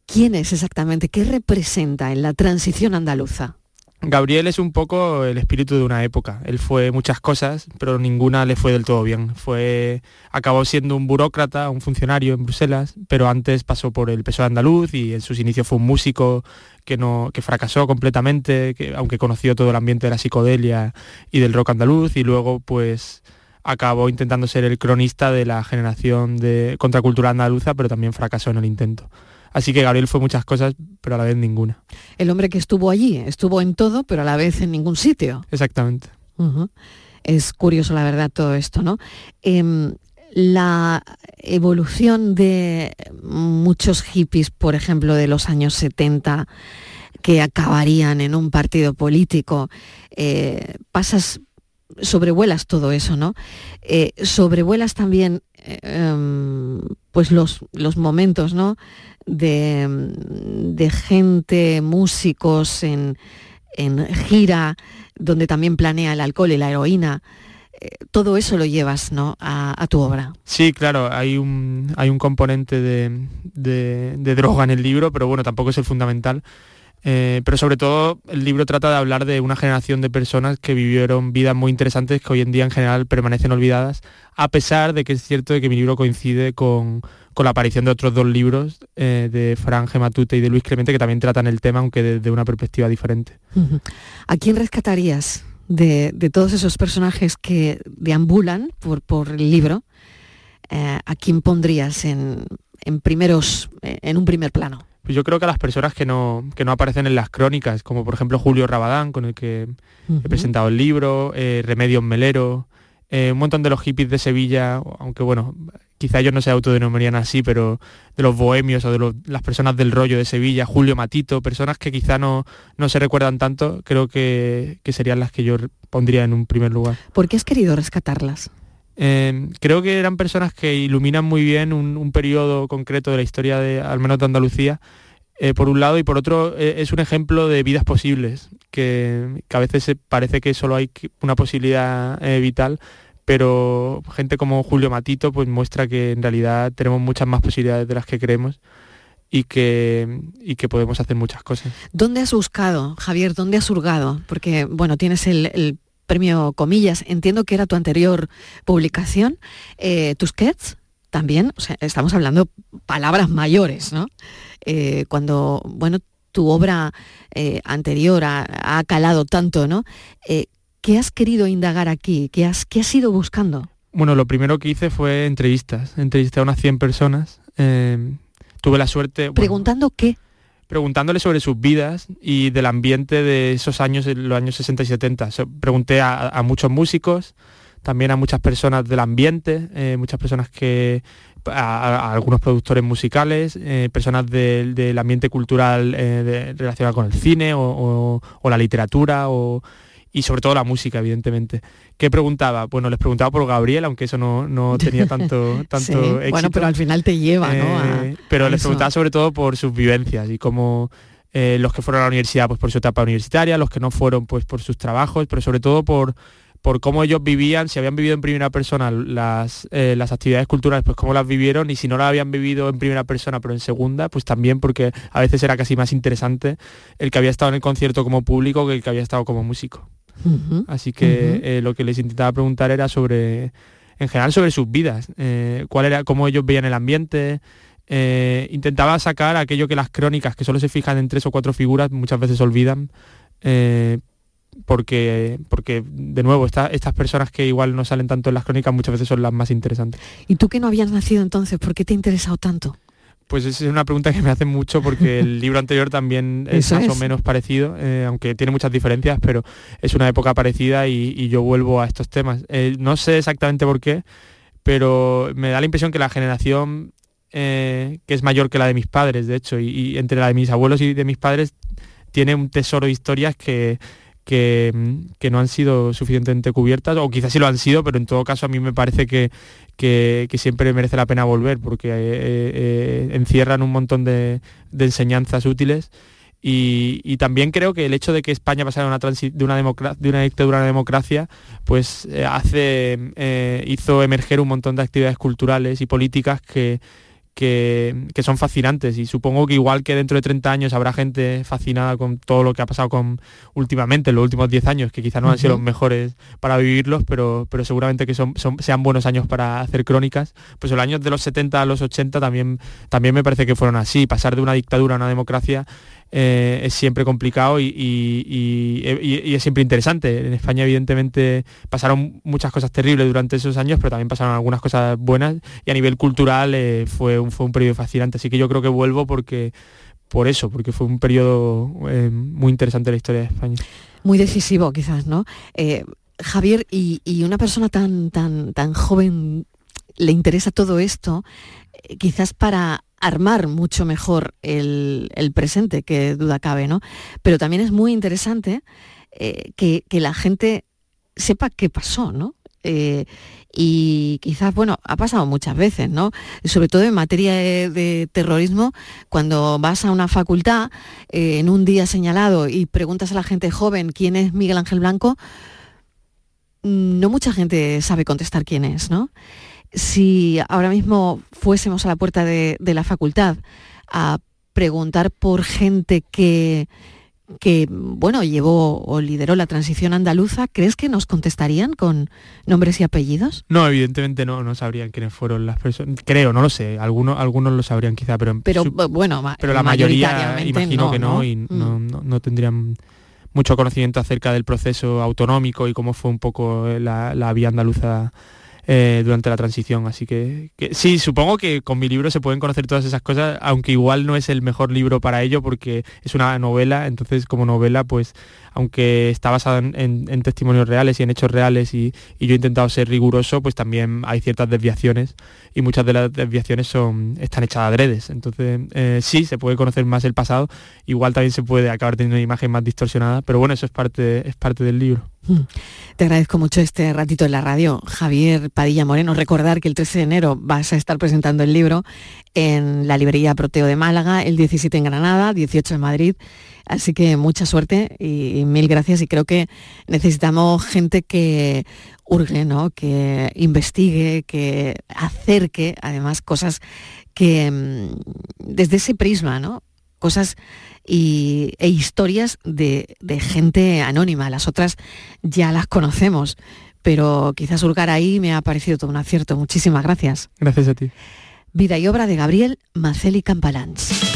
¿Quién es exactamente? ¿Qué representa en la transición andaluza? Gabriel es un poco el espíritu de una época. Él fue muchas cosas, pero ninguna le fue del todo bien. Fue, acabó siendo un burócrata, un funcionario en Bruselas, pero antes pasó por el PSOE andaluz y en sus inicios fue un músico que, no, que fracasó completamente, que, aunque conoció todo el ambiente de la psicodelia y del rock andaluz, y luego pues acabó intentando ser el cronista de la generación de contracultura andaluza, pero también fracasó en el intento. Así que Gabriel fue muchas cosas, pero a la vez ninguna. El hombre que estuvo allí, estuvo en todo, pero a la vez en ningún sitio. Exactamente. Es curioso, la verdad, todo esto, ¿no? Em, la evolución de muchos hippies, por ejemplo, de los años 70, que acabarían en un partido político, eh, pasas, sobrevuelas todo eso, ¿no? Eh, sobrevuelas también eh, em, pues los, los momentos, ¿no? De, de gente, músicos en, en gira, donde también planea el alcohol y la heroína. Eh, todo eso lo llevas, ¿no? A, a tu obra. Sí, claro, hay un, hay un componente de- de droga en el libro, pero bueno, tampoco es el fundamental. Eh, pero sobre todo el libro trata de hablar de una generación de personas que vivieron vidas muy interesantes que hoy en día en general permanecen olvidadas, a pesar de que es cierto de que mi libro coincide con, la aparición de otros dos libros eh, de Fran Gematute y de Luis Clemente que también tratan el tema, aunque desde una perspectiva diferente. ¿A quién rescatarías de, todos esos personajes que deambulan por, por el libro? Eh, ¿A quién pondrías en, en, primeros, en un primer plano? Pues yo creo que a las personas que no, no aparecen en las crónicas, como por ejemplo Julio Rabadán, con el que he presentado el libro, eh, Remedios Melero, eh, un montón de los hippies de Sevilla, aunque bueno, quizá ellos no se autodenominarían así, pero de los bohemios o de las personas del rollo de Sevilla, Julio Matito, personas que quizá no, no se recuerdan tanto, creo que, serían las que yo pondría en un primer lugar. ¿Por qué has querido rescatarlas? Eh, creo que eran personas que iluminan muy bien un, periodo concreto de la historia de, al menos de Andalucía, eh, por un lado, y por otro eh, es un ejemplo de vidas posibles, que, a veces parece que solo hay una posibilidad vital, pero gente como Julio Matito pues muestra que en realidad tenemos muchas más posibilidades de las que creemos y que, y que podemos hacer muchas cosas. ¿Dónde has buscado, Javier? ¿Dónde has hurgado? Porque, bueno, tienes el premio Comillas, entiendo que era tu anterior publicación, eh, Tusquets también, o sea, estamos hablando palabras mayores, ¿no? Eh, cuando, bueno, tu obra eh, anterior ha, calado tanto, ¿no? ¿Qué has querido indagar aquí? ¿Qué has, qué has ido buscando? Bueno, lo primero que hice fue entrevistas. Entrevisté a unas 100 personas. tuve la suerte... ¿Preguntando qué? Preguntándole sobre sus vidas y del ambiente de esos años, los años 60 y 70. pregunté a, muchos músicos, también a muchas personas del ambiente, eh, muchas personas que, a, algunos productores musicales, eh, personas del ambiente cultural eh, relacionado con el cine o, o la literatura o y sobre todo la música, evidentemente. ¿Qué preguntaba? Bueno, les preguntaba por Gabriel, aunque eso no, tenía tanto, tanto éxito. Bueno, pero al final te lleva, ¿no? Eh, pero les preguntaba sobre todo por sus vivencias y cómo eh, los que fueron a la universidad pues por su etapa universitaria, los que no fueron pues por sus trabajos, pero sobre todo por por cómo ellos vivían, si habían vivido en primera persona las, eh, las actividades culturales, pues cómo las vivieron y si no las habían vivido en primera persona pero en segunda, pues también porque a veces era casi más interesante el que había estado en el concierto como público que el que había estado como músico. Así que eh, lo que les intentaba preguntar era sobre, en general, sobre sus vidas, eh, cuál era, cómo ellos veían el ambiente. Eh, intentaba sacar aquello que las crónicas, que solo se fijan en tres o cuatro figuras, muchas veces olvidan. porque, porque, de nuevo, estas personas que igual no salen tanto en las crónicas muchas veces son las más interesantes. ¿Y tú que no habías nacido entonces? ¿Por qué te ha interesado tanto? Pues es una pregunta que me hace mucho porque el libro anterior también es más o menos parecido, eh, aunque tiene muchas diferencias, pero es una época parecida y, yo vuelvo a estos temas. Eh, no sé exactamente por qué, pero me da la impresión que la generación eh, que es mayor que la de mis padres, de hecho, y, entre la de mis abuelos y de mis padres, tiene un tesoro de historias que, que, no han sido suficientemente cubiertas, o quizás sí lo han sido, pero en todo caso a mí me parece que, que, siempre merece la pena volver porque eh, eh, encierran un montón de, enseñanzas útiles. Y, también creo que el hecho de que España pasara una de una, de una dictadura a una democracia, pues eh, hace, hizo emerger un montón de actividades culturales y políticas que, que, son fascinantes y supongo que igual que dentro de 30 años habrá gente fascinada con todo lo que ha pasado con últimamente, en los últimos 10 años, que quizás no han sido los mejores para vivirlos, pero, pero seguramente que son, sean buenos años para hacer crónicas. Pues los años de los 70 a los 80 también, también me parece que fueron así, pasar de una dictadura a una democracia eh, es siempre complicado y, es siempre interesante. En España evidentemente pasaron muchas cosas terribles durante esos años, pero también pasaron algunas cosas buenas y a nivel cultural eh, fue, un, fue un periodo fascinante. Así que yo creo que vuelvo porque por eso, porque fue un periodo eh, muy interesante de la historia de España. Muy decisivo quizás, ¿no? Javier, y, una persona tan, tan, tan joven le interesa todo esto, quizás para armar mucho mejor el, presente, que duda cabe, ¿no? Pero también es muy interesante eh, que, la gente sepa qué pasó, ¿no? Eh, y quizás, bueno, ha pasado muchas veces, ¿no? Sobre todo en materia de, terrorismo, cuando vas a una facultad eh, en un día señalado y preguntas a la gente joven quién es Miguel Ángel Blanco, no mucha gente sabe contestar quién es, ¿no? Si ahora mismo fuésemos a la puerta de, la facultad a preguntar por gente que, que, bueno, llevó o lideró la transición andaluza, ¿crees que nos contestarían con nombres y apellidos? No, evidentemente no, no sabrían quiénes fueron las personas. Creo, no lo sé. Algunos, algunos lo sabrían quizá, pero... Pero bueno, pero la mayoría imagino que no, y mm. no, no, tendrían mucho conocimiento acerca del proceso autonómico y cómo fue un poco la, la vía andaluza eh, durante la transición. Así que, sí, supongo que con mi libro se pueden conocer todas esas cosas, aunque igual no es el mejor libro para ello porque es una novela, entonces como novela pues aunque está basada en, testimonios reales y en hechos reales y, yo he intentado ser riguroso, pues también hay ciertas desviaciones y muchas de las desviaciones son, están hechas adredes. Entonces, eh, sí, se puede conocer más el pasado, igual también se puede acabar teniendo una imagen más distorsionada, pero bueno, eso es parte, es parte del libro. Mm. Te agradezco mucho este ratito en la radio, Javier Padilla Moreno. Recordar que el 13 de enero vas a estar presentando el libro en la librería Proteo de Málaga, el 17 en Granada, 18 en Madrid Así que mucha suerte y, mil gracias y creo que necesitamos gente que urge, ¿no? que investigue, que acerque además cosas que mm, desde ese prisma, ¿no? cosas y, e historias de, de gente anónima. Las otras ya las conocemos, pero quizás hurgar ahí me ha parecido todo un acierto. Muchísimas gracias. Gracias a ti. Vida y obra de Gabriel Maceli Campalans.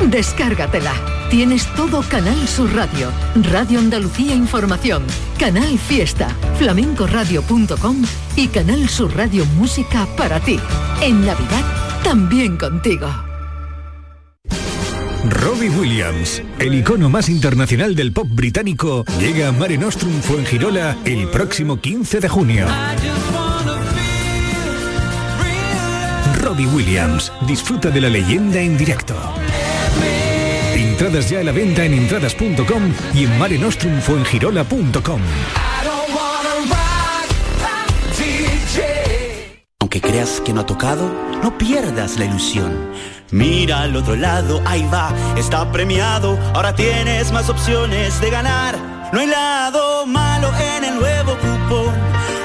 Descárgatela. Tienes todo Canal Sur Radio, Radio Andalucía Información, Canal Fiesta, flamencoradio.com y Canal Sur Radio Música para ti. En Navidad, también contigo. Robbie Williams, el icono más internacional del pop británico, llega a Mare Nostrum Fuengirola el próximo 15 de junio. Robbie Williams, disfruta de la leyenda en directo. Entradas ya a la venta en entradas.com y en marenostrumfuengirola.com. Aunque creas que no ha tocado, no pierdas la ilusión. Mira al otro lado, ahí va, está premiado. Ahora tienes más opciones de ganar. No hay lado malo en el nuevo cupón.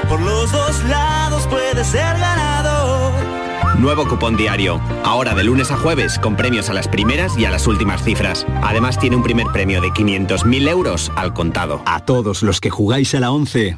Por los dos lados puedes ser ganador. Nuevo cupón diario. Ahora de lunes a jueves con premios a las primeras y a las últimas cifras. Además tiene un primer premio de 500.000 euros al contado. A todos los que jugáis a la 11,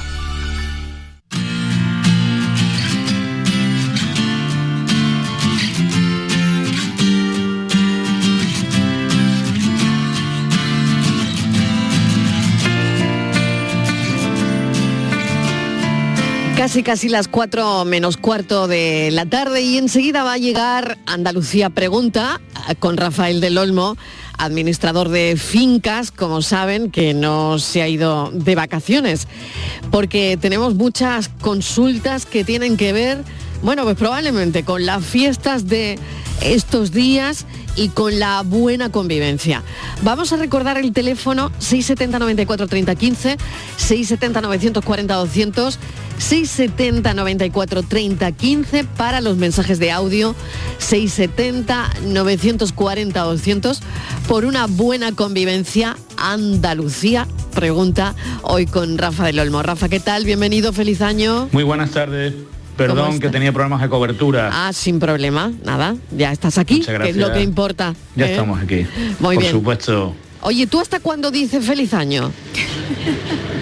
Casi, casi las cuatro menos cuarto de la tarde y enseguida va a llegar Andalucía Pregunta eh, con Rafael del Olmo, administrador de fincas, como saben, que no se ha ido de vacaciones, porque tenemos muchas consultas que tienen que ver, bueno, pues probablemente con las fiestas de estos días y con la buena convivencia. Vamos a recordar el teléfono 670 94 30 15, 670 940 200 670 94 30 15 para los mensajes de audio 670 940 200 por una buena convivencia Andalucía pregunta hoy con Rafa del Olmo. Rafa, ¿qué tal? Bienvenido, feliz año. Muy buenas tardes. Perdón que tenía problemas de cobertura. Ah, sin problema, nada, ya estás aquí, que es lo que importa. Ya ¿eh? estamos aquí. Muy Por bien. supuesto. Oye, ¿tú hasta cuándo dices feliz año?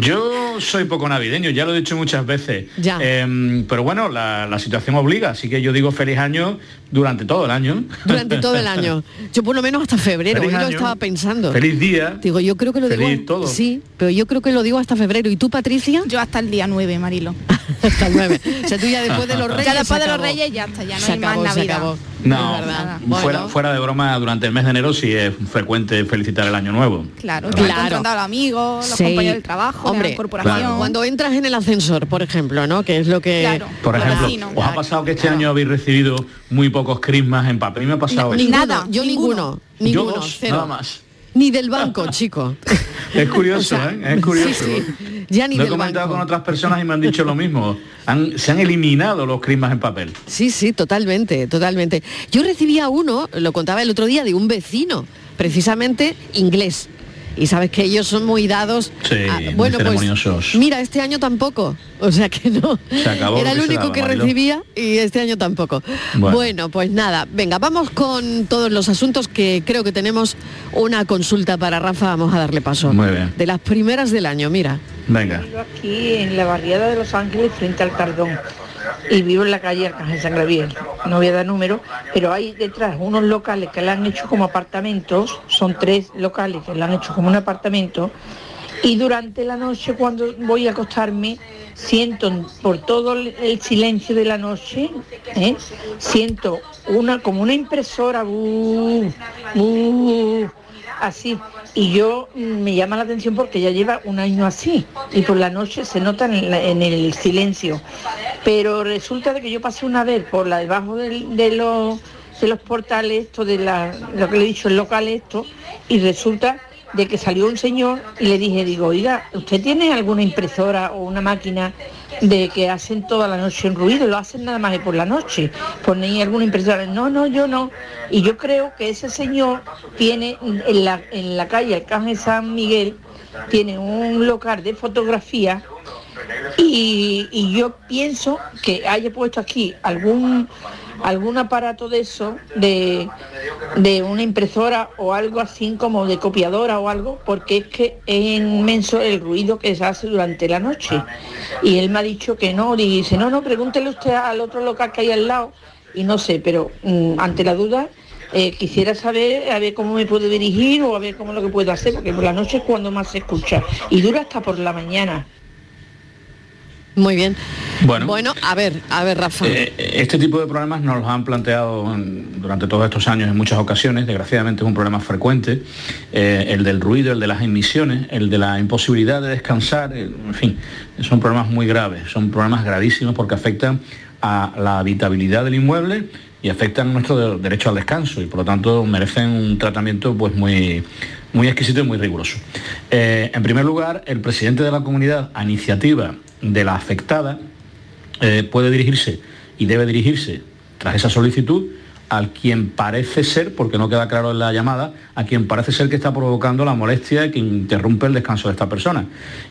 Yo soy poco navideño, ya lo he dicho muchas veces. Em, pero bueno, la, la situación obliga, así que yo digo feliz año durante todo el año. Durante todo el año. Yo por lo menos hasta febrero, Feliz hoy lo estaba pensando. Feliz día. Digo, yo creo que lo Feliz digo. todo. Sí, pero yo creo que lo digo hasta febrero. ¿Y tú, Patricia? Yo hasta el día 9, Marilo. hasta el 9. O sea, tú ya después de los reyes. Ya después de los reyes ya está, ya no Se hay acabó, más se Navidad. acabó. No, fuera, Bueno. fuera de broma, durante el mes de enero sí es frecuente felicitar el año nuevo. Claro, Claro. claro. encontrando a los amigos, los Sí. compañeros del trabajo, Hombre, de la corporación. Claro. Cuando entras en el ascensor, por ejemplo, ¿no? Que es lo que... Claro. Por ejemplo. ¿os ha pasado que este año habéis recibido muy pocos crismas en papel? A mí me ha pasado eso. Ninguno, yo ninguno. Yo Ninguno, dos, cero. nada más. Ni del banco, chico. Es curioso, ¿eh? Es curioso. Ya ni Lo he del comentado banco. con otras personas y me han dicho lo mismo. Han- se han eliminado los crismas en papel. Sí, sí, totalmente, totalmente. Yo recibía uno, lo contaba el otro día, de un vecino, precisamente inglés. Y sabes que ellos son muy dados. Sí, a- muy bueno, pues ceremoniosos. mira, este año tampoco. O sea que no. Se acabó Era el único daba, que recibía y este año tampoco. Bueno. Bueno. pues nada, venga, vamos con todos los asuntos que creo que tenemos una consulta para Rafa, vamos a darle paso. Muy bien. De las primeras del año, mira. Venga. Aquí en la barriada de Los Ángeles frente al Tardón y vivo en la calle Arcángel San Gabriel. No voy a dar número, pero hay detrás unos locales que le han hecho como apartamentos, son tres locales que le han hecho como un apartamento y durante la noche cuando voy a acostarme siento por todo el silencio de la noche, ¿eh? siento una como una impresora, así. Y yo mm, me llama la atención porque ya lleva un año así y por la noche se nota en, el silencio. Pero resulta de que yo pasé una vez por la debajo de, los de los portales, esto de la, lo que le he dicho, el local esto, y resulta de que salió un señor y le dije, digo, oiga, ¿usted tiene alguna impresora o una máquina de que hacen toda la noche en ruido? Lo hacen nada más que por la noche. ¿Ponéis alguna impresora? No, no, yo no. Y yo creo que ese señor tiene en la, en la calle Arcángel San Miguel, tiene un local de fotografía y, y yo pienso que haya puesto aquí algún algún aparato de eso, de, de una impresora o algo así como de copiadora o algo, porque es que es inmenso el ruido que se hace durante la noche. Y él me ha dicho que no, dice, no, no, pregúntele usted al otro local que hay al lado, y no sé, pero mm, ante la duda eh, quisiera saber a ver cómo me puedo dirigir o a ver cómo lo que puedo hacer, porque por la noche es cuando más se escucha y dura hasta por la mañana. Muy bien. Bueno. Bueno, a ver, a ver, Rafa. Eh, este tipo de problemas nos los han planteado en- durante todos estos años en muchas ocasiones. Desgraciadamente es un problema frecuente. Eh, el del ruido, el de las emisiones, el de la imposibilidad de descansar, eh, en fin, son problemas muy graves, son problemas gravísimos porque afectan a la habitabilidad del inmueble y afectan nuestro de- derecho al descanso y por lo tanto merecen un tratamiento pues muy, muy exquisito y muy riguroso. Eh, en primer lugar, el presidente de la comunidad a iniciativa de la afectada eh, puede dirigirse y debe dirigirse tras esa solicitud al quien parece ser, porque no queda claro en la llamada, a quien parece ser que está provocando la molestia que interrumpe el descanso de esta persona.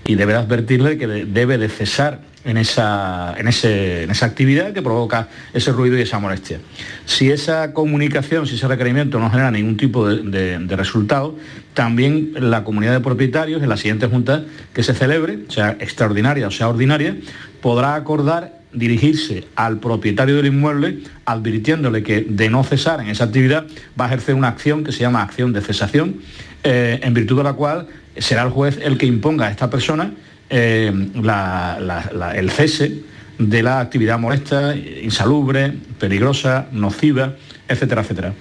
Y debe advertirle que de- debe de cesar en esa, en, ese- en esa actividad que provoca ese ruido y esa molestia. Si esa comunicación, si ese requerimiento no genera ningún tipo de resultado, también la comunidad de propietarios en la siguiente junta que se celebre, sea extraordinaria o sea ordinaria, podrá acordar dirigirse al propietario del inmueble advirtiéndole que de no cesar en esa actividad va a ejercer una acción que se llama acción de cesación, eh, en virtud de la cual será el juez el que imponga a esta persona eh, el cese de la actividad molesta, insalubre, peligrosa, nociva, etcétera, etcétera.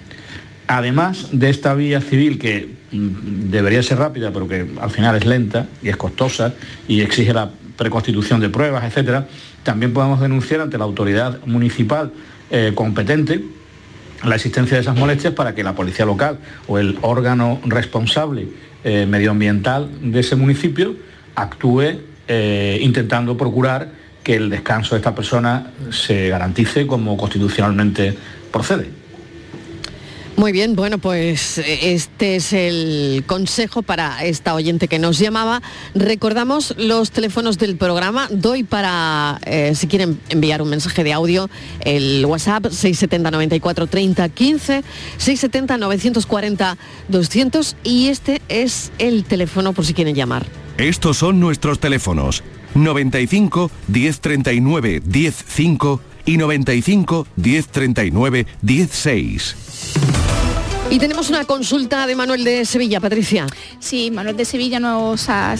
Además de esta vía civil que mm, debería ser rápida, pero que al final es lenta y es costosa y exige la preconstitución de pruebas, etcétera, también podemos denunciar ante la autoridad municipal eh, competente la existencia de esas molestias para que la policía local o el órgano responsable eh, medioambiental de ese municipio actúe eh, intentando procurar que el descanso de esta persona se garantice como constitucionalmente procede. Muy bien, bueno, pues eh, este es el consejo para esta oyente que nos llamaba. Recordamos los teléfonos del programa. Doy para, eh, si quieren enviar un mensaje de audio, el WhatsApp 670 94 30 15, 670 940 200 y este es el teléfono por si quieren llamar. Estos son nuestros teléfonos 95 1039 105 y 95 1039 16. Y tenemos una consulta de Manuel de Sevilla, Patricia. Sí, Manuel de Sevilla nos ha,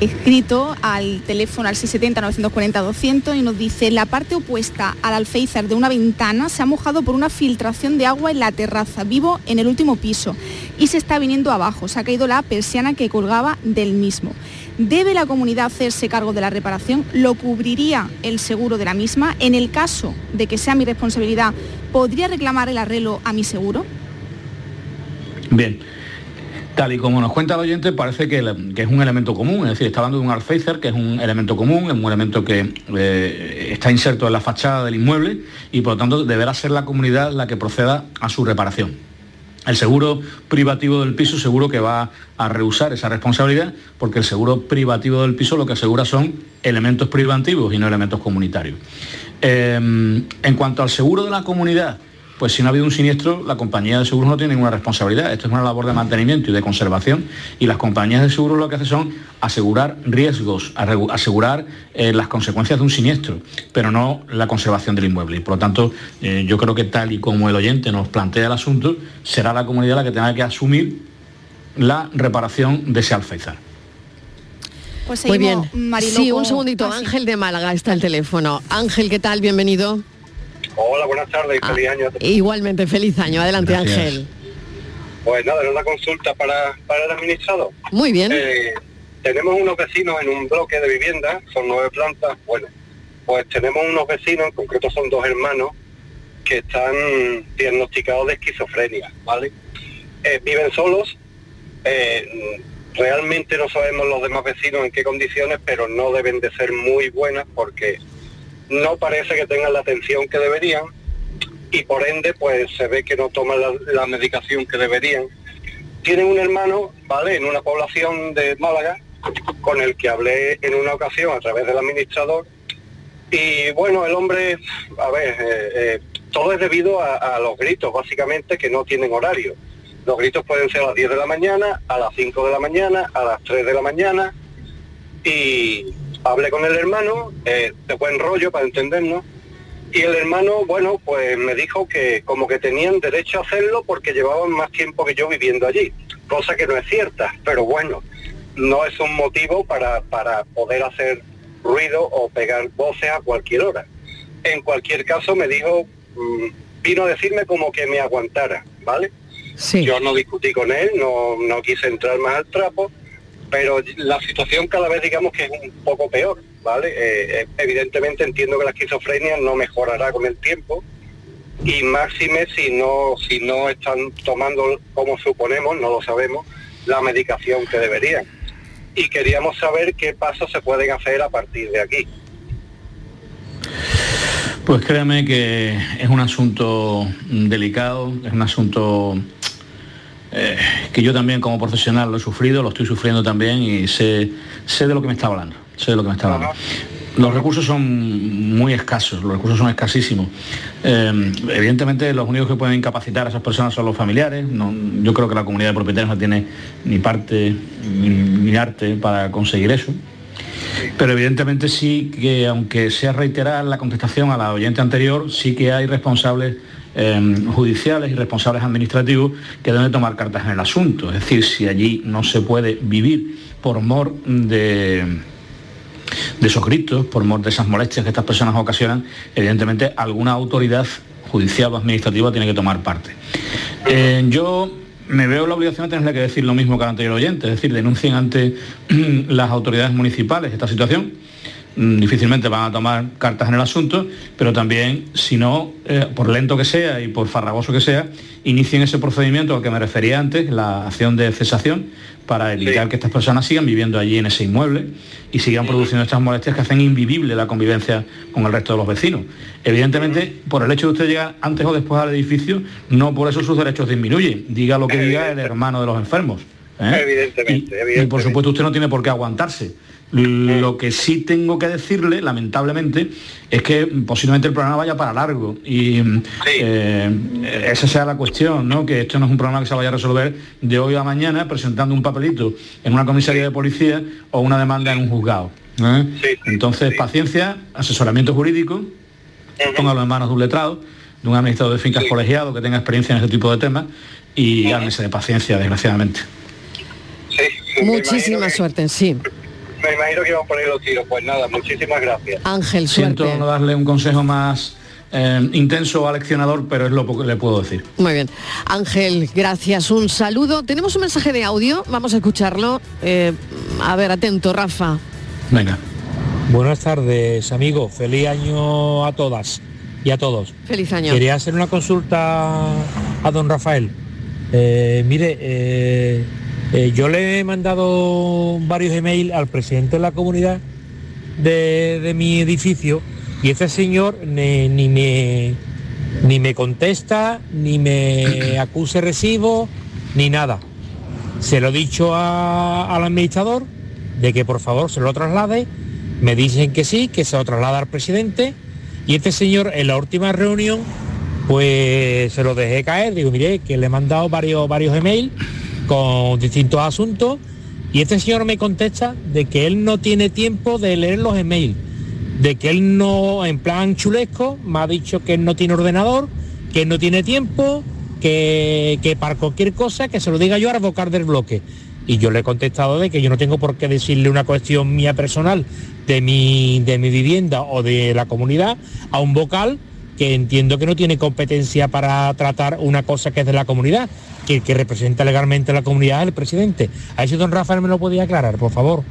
escrito al teléfono al 670-940-200 y nos dice, la parte opuesta al alféizar de una ventana se ha mojado por una filtración de agua en la terraza. Vivo en el último piso y se está viniendo abajo. Se ha caído la persiana que colgaba del mismo. ¿Debe la comunidad hacerse cargo de la reparación? ¿Lo cubriría el seguro de la misma? En el caso de que sea mi responsabilidad, ¿podría reclamar el arreglo a mi seguro? Bien. Tal y como nos cuenta el oyente, parece que, es un elemento común, es decir, está hablando de un alféizar, que es un elemento común, es un elemento que eh, está inserto en la fachada del inmueble y por lo tanto deberá ser la comunidad la que proceda a su reparación. El seguro privativo del piso seguro que va a rehusar esa responsabilidad porque el seguro privativo del piso lo que asegura son elementos privativos y no elementos comunitarios. Eh, en cuanto al seguro de la comunidad, pues si no ha habido un siniestro, la compañía de seguros no tiene ninguna responsabilidad. Esto es una labor de mantenimiento y de conservación y las compañías de seguros lo que hacen son asegurar riesgos, asegurar eh, las consecuencias de un siniestro, pero no la conservación del inmueble. Y por lo tanto, eh, yo creo que tal y como el oyente nos plantea el asunto, será la comunidad la que tenga que asumir la reparación de ese alféizar. Pues Muy bien. seguimos, Mariló, Sí, un segundito. ah, sí. Ángel de Málaga está el teléfono. Ángel, ¿qué tal? Bienvenido. Hola, buenas tardes y feliz año. Igualmente, feliz año. Adelante, Gracias. Ángel. Pues nada, era una consulta para, para el administrador. Muy bien. Eh, tenemos unos vecinos en un bloque de vivienda, son nueve plantas. Bueno, pues tenemos unos vecinos, en concreto son dos hermanos, que están diagnosticados de esquizofrenia, ¿vale? Eh, viven solos, eh, realmente no sabemos los demás vecinos en qué condiciones, pero no deben de ser muy buenas porque no parece que tengan la atención que deberían y por ende pues se ve que no toman la, medicación que deberían. Tienen un hermano, ¿vale? En una población de Málaga, con el que hablé en una ocasión a través del administrador. Y bueno, el hombre, a ver, eh, eh, todo es debido a, a los gritos, básicamente, que no tienen horario. Los gritos pueden ser a las 10 de la mañana, a las 5 de la mañana, a las 3 de la mañana. Y hablé con el hermano, eh, de buen rollo para entendernos, y el hermano, bueno, pues me dijo que como que tenían derecho a hacerlo porque llevaban más tiempo que yo viviendo allí, cosa que no es cierta, pero bueno, no es un motivo para, para poder hacer ruido o pegar voces a cualquier hora. En cualquier caso me dijo, mm, vino a decirme como que me aguantara, ¿vale? Yo no discutí con él, no, no quise entrar más al trapo, pero la situación cada vez digamos que es un poco peor, ¿vale? Eh, eh, evidentemente entiendo que la esquizofrenia no mejorará con el tiempo y máxime si no si no están tomando como suponemos, no lo sabemos, la medicación que deberían. Y queríamos saber qué pasos se pueden hacer a partir de aquí. Pues créame que es un asunto delicado, es un asunto eh, que yo también como profesional lo he sufrido, lo estoy sufriendo también y sé, sé de lo que me está hablando, sé de lo que me está hablando. Los recursos son muy escasos, los recursos son escasísimos. Eh, evidentemente los únicos que pueden incapacitar a esas personas son los familiares. No- yo creo que la comunidad de propietarios no tiene ni parte ni, ni arte para conseguir eso. Pero evidentemente sí que, aunque sea reiterar la contestación a la oyente anterior, sí que hay responsables eh, judiciales y responsables administrativos que deben tomar cartas en el asunto. Es decir, si allí no se puede vivir por mor de, de esos gritos, por mor de esas molestias que estas personas ocasionan, evidentemente alguna autoridad judicial o administrativa tiene que tomar parte. Eh, yo me veo la obligación de tener que decir lo mismo que el anterior oyente, es decir, denuncien ante las autoridades municipales esta situación. Mm, Difícilmente van a tomar cartas en el asunto, pero también, si no, eh, por lento que sea y por farragoso que sea, inicien ese procedimiento al que me refería antes, la acción de cesación, para evitar que estas personas sigan viviendo allí en ese inmueble y sigan produciendo estas molestias que hacen invivible la convivencia con el resto de los vecinos. Evidentemente, por el hecho de usted llegar antes o después al edificio, no por eso sus derechos disminuyen. Diga lo que diga el hermano de los enfermos. ¿eh? Evidentemente, Y por supuesto usted no tiene por qué aguantarse. Lo que sí tengo que decirle, lamentablemente, es que posiblemente el programa vaya para largo y eh, esa sea la cuestión, ¿no? Que esto no es un problema que se vaya a resolver de hoy a mañana presentando un papelito en una comisaría de policía o una demanda en un juzgado. ¿eh? Entonces, paciencia, asesoramiento jurídico, póngalo en manos de un letrado, de un administrador de fincas colegiado que tenga experiencia en este tipo de temas y háganse de paciencia, desgraciadamente. Muchísima suerte, sí. Me imagino que vamos a poner los tiros. Pues nada, muchísimas gracias. Ángel, Siento suerte. no darle un consejo más eh, intenso o aleccionador, pero es lo que le puedo decir. Muy bien. Ángel, gracias. Un saludo. Tenemos un mensaje de audio. Vamos a escucharlo. Eh, a ver, atento, Rafa. Venga. Buenas tardes, amigo. Feliz año a todas y a todos. Feliz año. Quería hacer una consulta a don Rafael. Eh, mire, eh, yo le he mandado varios emails al presidente de la comunidad de, de mi edificio y este señor ni, ni me, ni me contesta, ni me acuse recibo, ni nada. Se lo he dicho a- al administrador de que por favor se lo traslade. Me dicen que sí, que se lo traslada al presidente. Y este señor en la última reunión, pues se lo dejé caer. Digo, mire, que le he mandado varios, varios emails con distintos asuntos. Y este señor me contesta de que él no tiene tiempo de leer los emails. De que él no, en plan chulesco, me ha dicho que él no tiene ordenador, que él no tiene tiempo, que, que para cualquier cosa que se lo diga yo al vocal del bloque. Y yo le he contestado de que yo no tengo por qué decirle una cuestión mía personal de mi, de mi vivienda o de la comunidad a un vocal que entiendo que no tiene competencia para tratar una cosa que es de la comunidad, que el que representa legalmente a la comunidad es el presidente. A eso don Rafael me lo podía aclarar, por favor.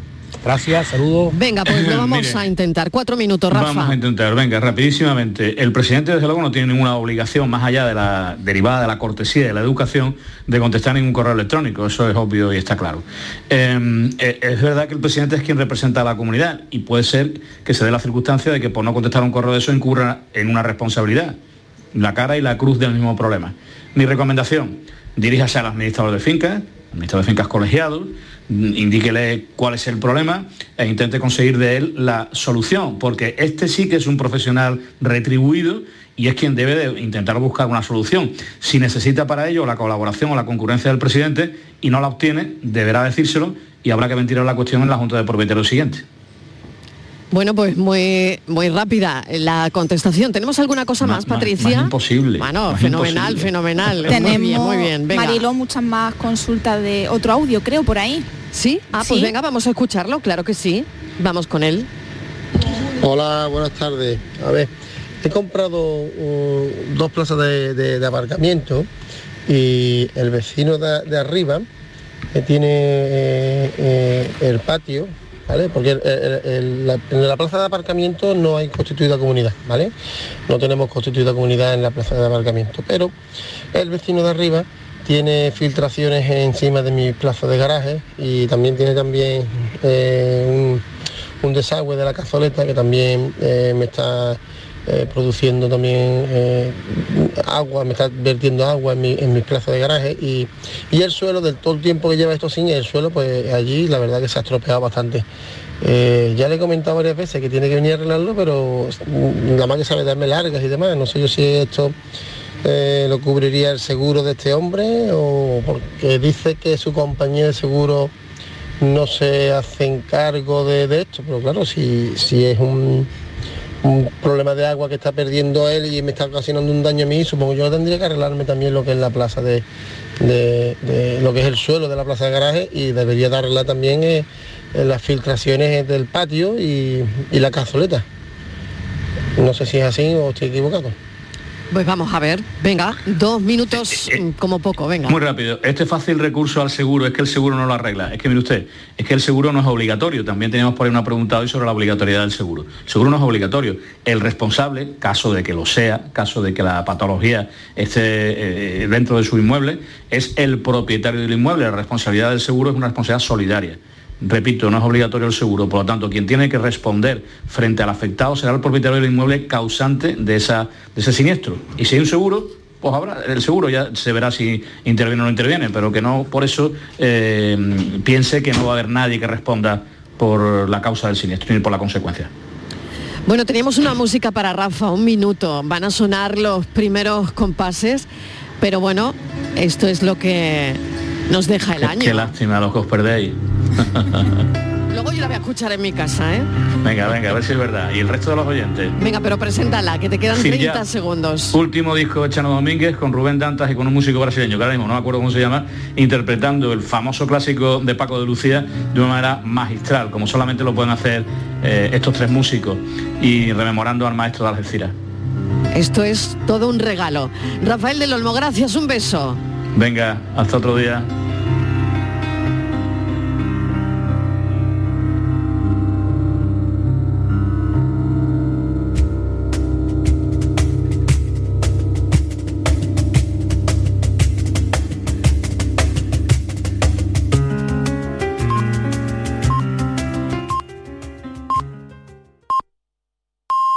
Gracias, saludos. Venga, pues lo vamos Mire. a intentar. Cuatro minutos, Rafa. Vamos a intentar, venga, rapidísimamente. El presidente, desde luego, no tiene ninguna obligación, más allá de la derivada de la cortesía y de la educación, de contestar ningún correo electrónico. Eso es obvio y está claro. Eh, eh, es verdad que el presidente es quien representa a la comunidad y puede ser que se dé la circunstancia de que por no contestar un correo de eso incurra en una responsabilidad. La cara y la cruz del mismo problema. Mi recomendación, diríjase al administrador de fincas, administrador de fincas colegiados, mm, indíquele cuál es el problema e intente conseguir de él la solución, porque este sí que es un profesional retribuido y es quien debe de intentar buscar una solución. Si necesita para ello la colaboración o la concurrencia del presidente y no la obtiene, deberá decírselo y habrá que ventilar la cuestión en la Junta de Propietarios siguiente. Bueno, pues muy, muy rápida la contestación. ¿Tenemos alguna cosa más, Patricia? Más imposible. Bueno, más fenomenal, imposible. fenomenal. Tenemos, Muy bien, muy bien. Venga. Mariló, muchas más consultas de otro audio, creo, por ahí. ¿Sí? Ah, pues venga, vamos a escucharlo, claro que sí. Vamos con él. Hola, buenas tardes. A ver, he comprado uh, dos plazas de, de- de aparcamiento y el vecino de, de arriba que tiene eh, eh, el patio, Porque el- la- en la plaza de aparcamiento no hay constituida comunidad, ¿vale? No tenemos constituida comunidad en la plaza de aparcamiento, pero el vecino de arriba tiene filtraciones encima de mi plaza de garaje y también tiene también eh, un, desagüe de la cazoleta que también eh, me está eh, produciendo también eh, agua, me está vertiendo agua en mi, en plaza de garaje y, y el suelo, del todo el tiempo que lleva esto sin el suelo, pues allí la verdad que se ha estropeado bastante. Eh, ya le he comentado varias veces que tiene que venir a arreglarlo, pero nada más que sabe darme largas y demás. No sé yo si esto lo cubriría el seguro de este hombre o porque dice que su compañía de seguro no se hacen cargo de, de esto, pero claro, si, si es un, un problema de agua que está perdiendo él y me está ocasionando un daño a mí, supongo yo tendría que arreglarme también lo que es la plaza de, de- lo que es el suelo de la plaza de garaje y debería de arreglar también eh, las filtraciones del patio y, y la cazoleta. No sé si es así o estoy equivocado. Pues vamos a ver. Venga, dos minutos mm, como poco, venga. Muy rápido. Este fácil recurso al seguro es que el seguro no lo arregla. Es que mire usted, es que el seguro no es obligatorio. También teníamos por ahí una pregunta hoy sobre la obligatoriedad del seguro. El seguro no es obligatorio. El responsable, caso de que lo sea, caso de que la patología esté eh, dentro de su inmueble, es el propietario del inmueble. La responsabilidad del seguro es una responsabilidad solidaria. Repito, no es obligatorio el seguro, por lo tanto, quien tiene que responder frente al afectado será el propietario del inmueble causante de, esa, de ese siniestro. Y si hay un seguro, pues habrá, el seguro ya se verá si interviene o no interviene, pero que no por eso eh, piense que no va a haber nadie que responda por la causa del siniestro ni por la consecuencia. Bueno, teníamos una música para Rafa, un minuto. Van a sonar los primeros compases, pero bueno, esto es lo que nos deja el Qué- año. Qué lástima los que os perdéis. Luego yo la voy a escuchar en mi casa, ¿eh? venga, venga, a ver si es verdad. Y el resto de los oyentes. Venga, pero preséntala, que te quedan Sí, 30 ya. segundos. Último disco de Chano Domínguez con Rubén Dantas y con un músico brasileño, que ahora mismo no me acuerdo cómo se llama, interpretando el famoso clásico de Paco de Lucía de una manera magistral, como solamente lo pueden hacer eh, estos tres músicos, y rememorando al maestro de Algeciras. Esto es todo un regalo. Rafael del Olmo, gracias, un beso. Venga, hasta otro día.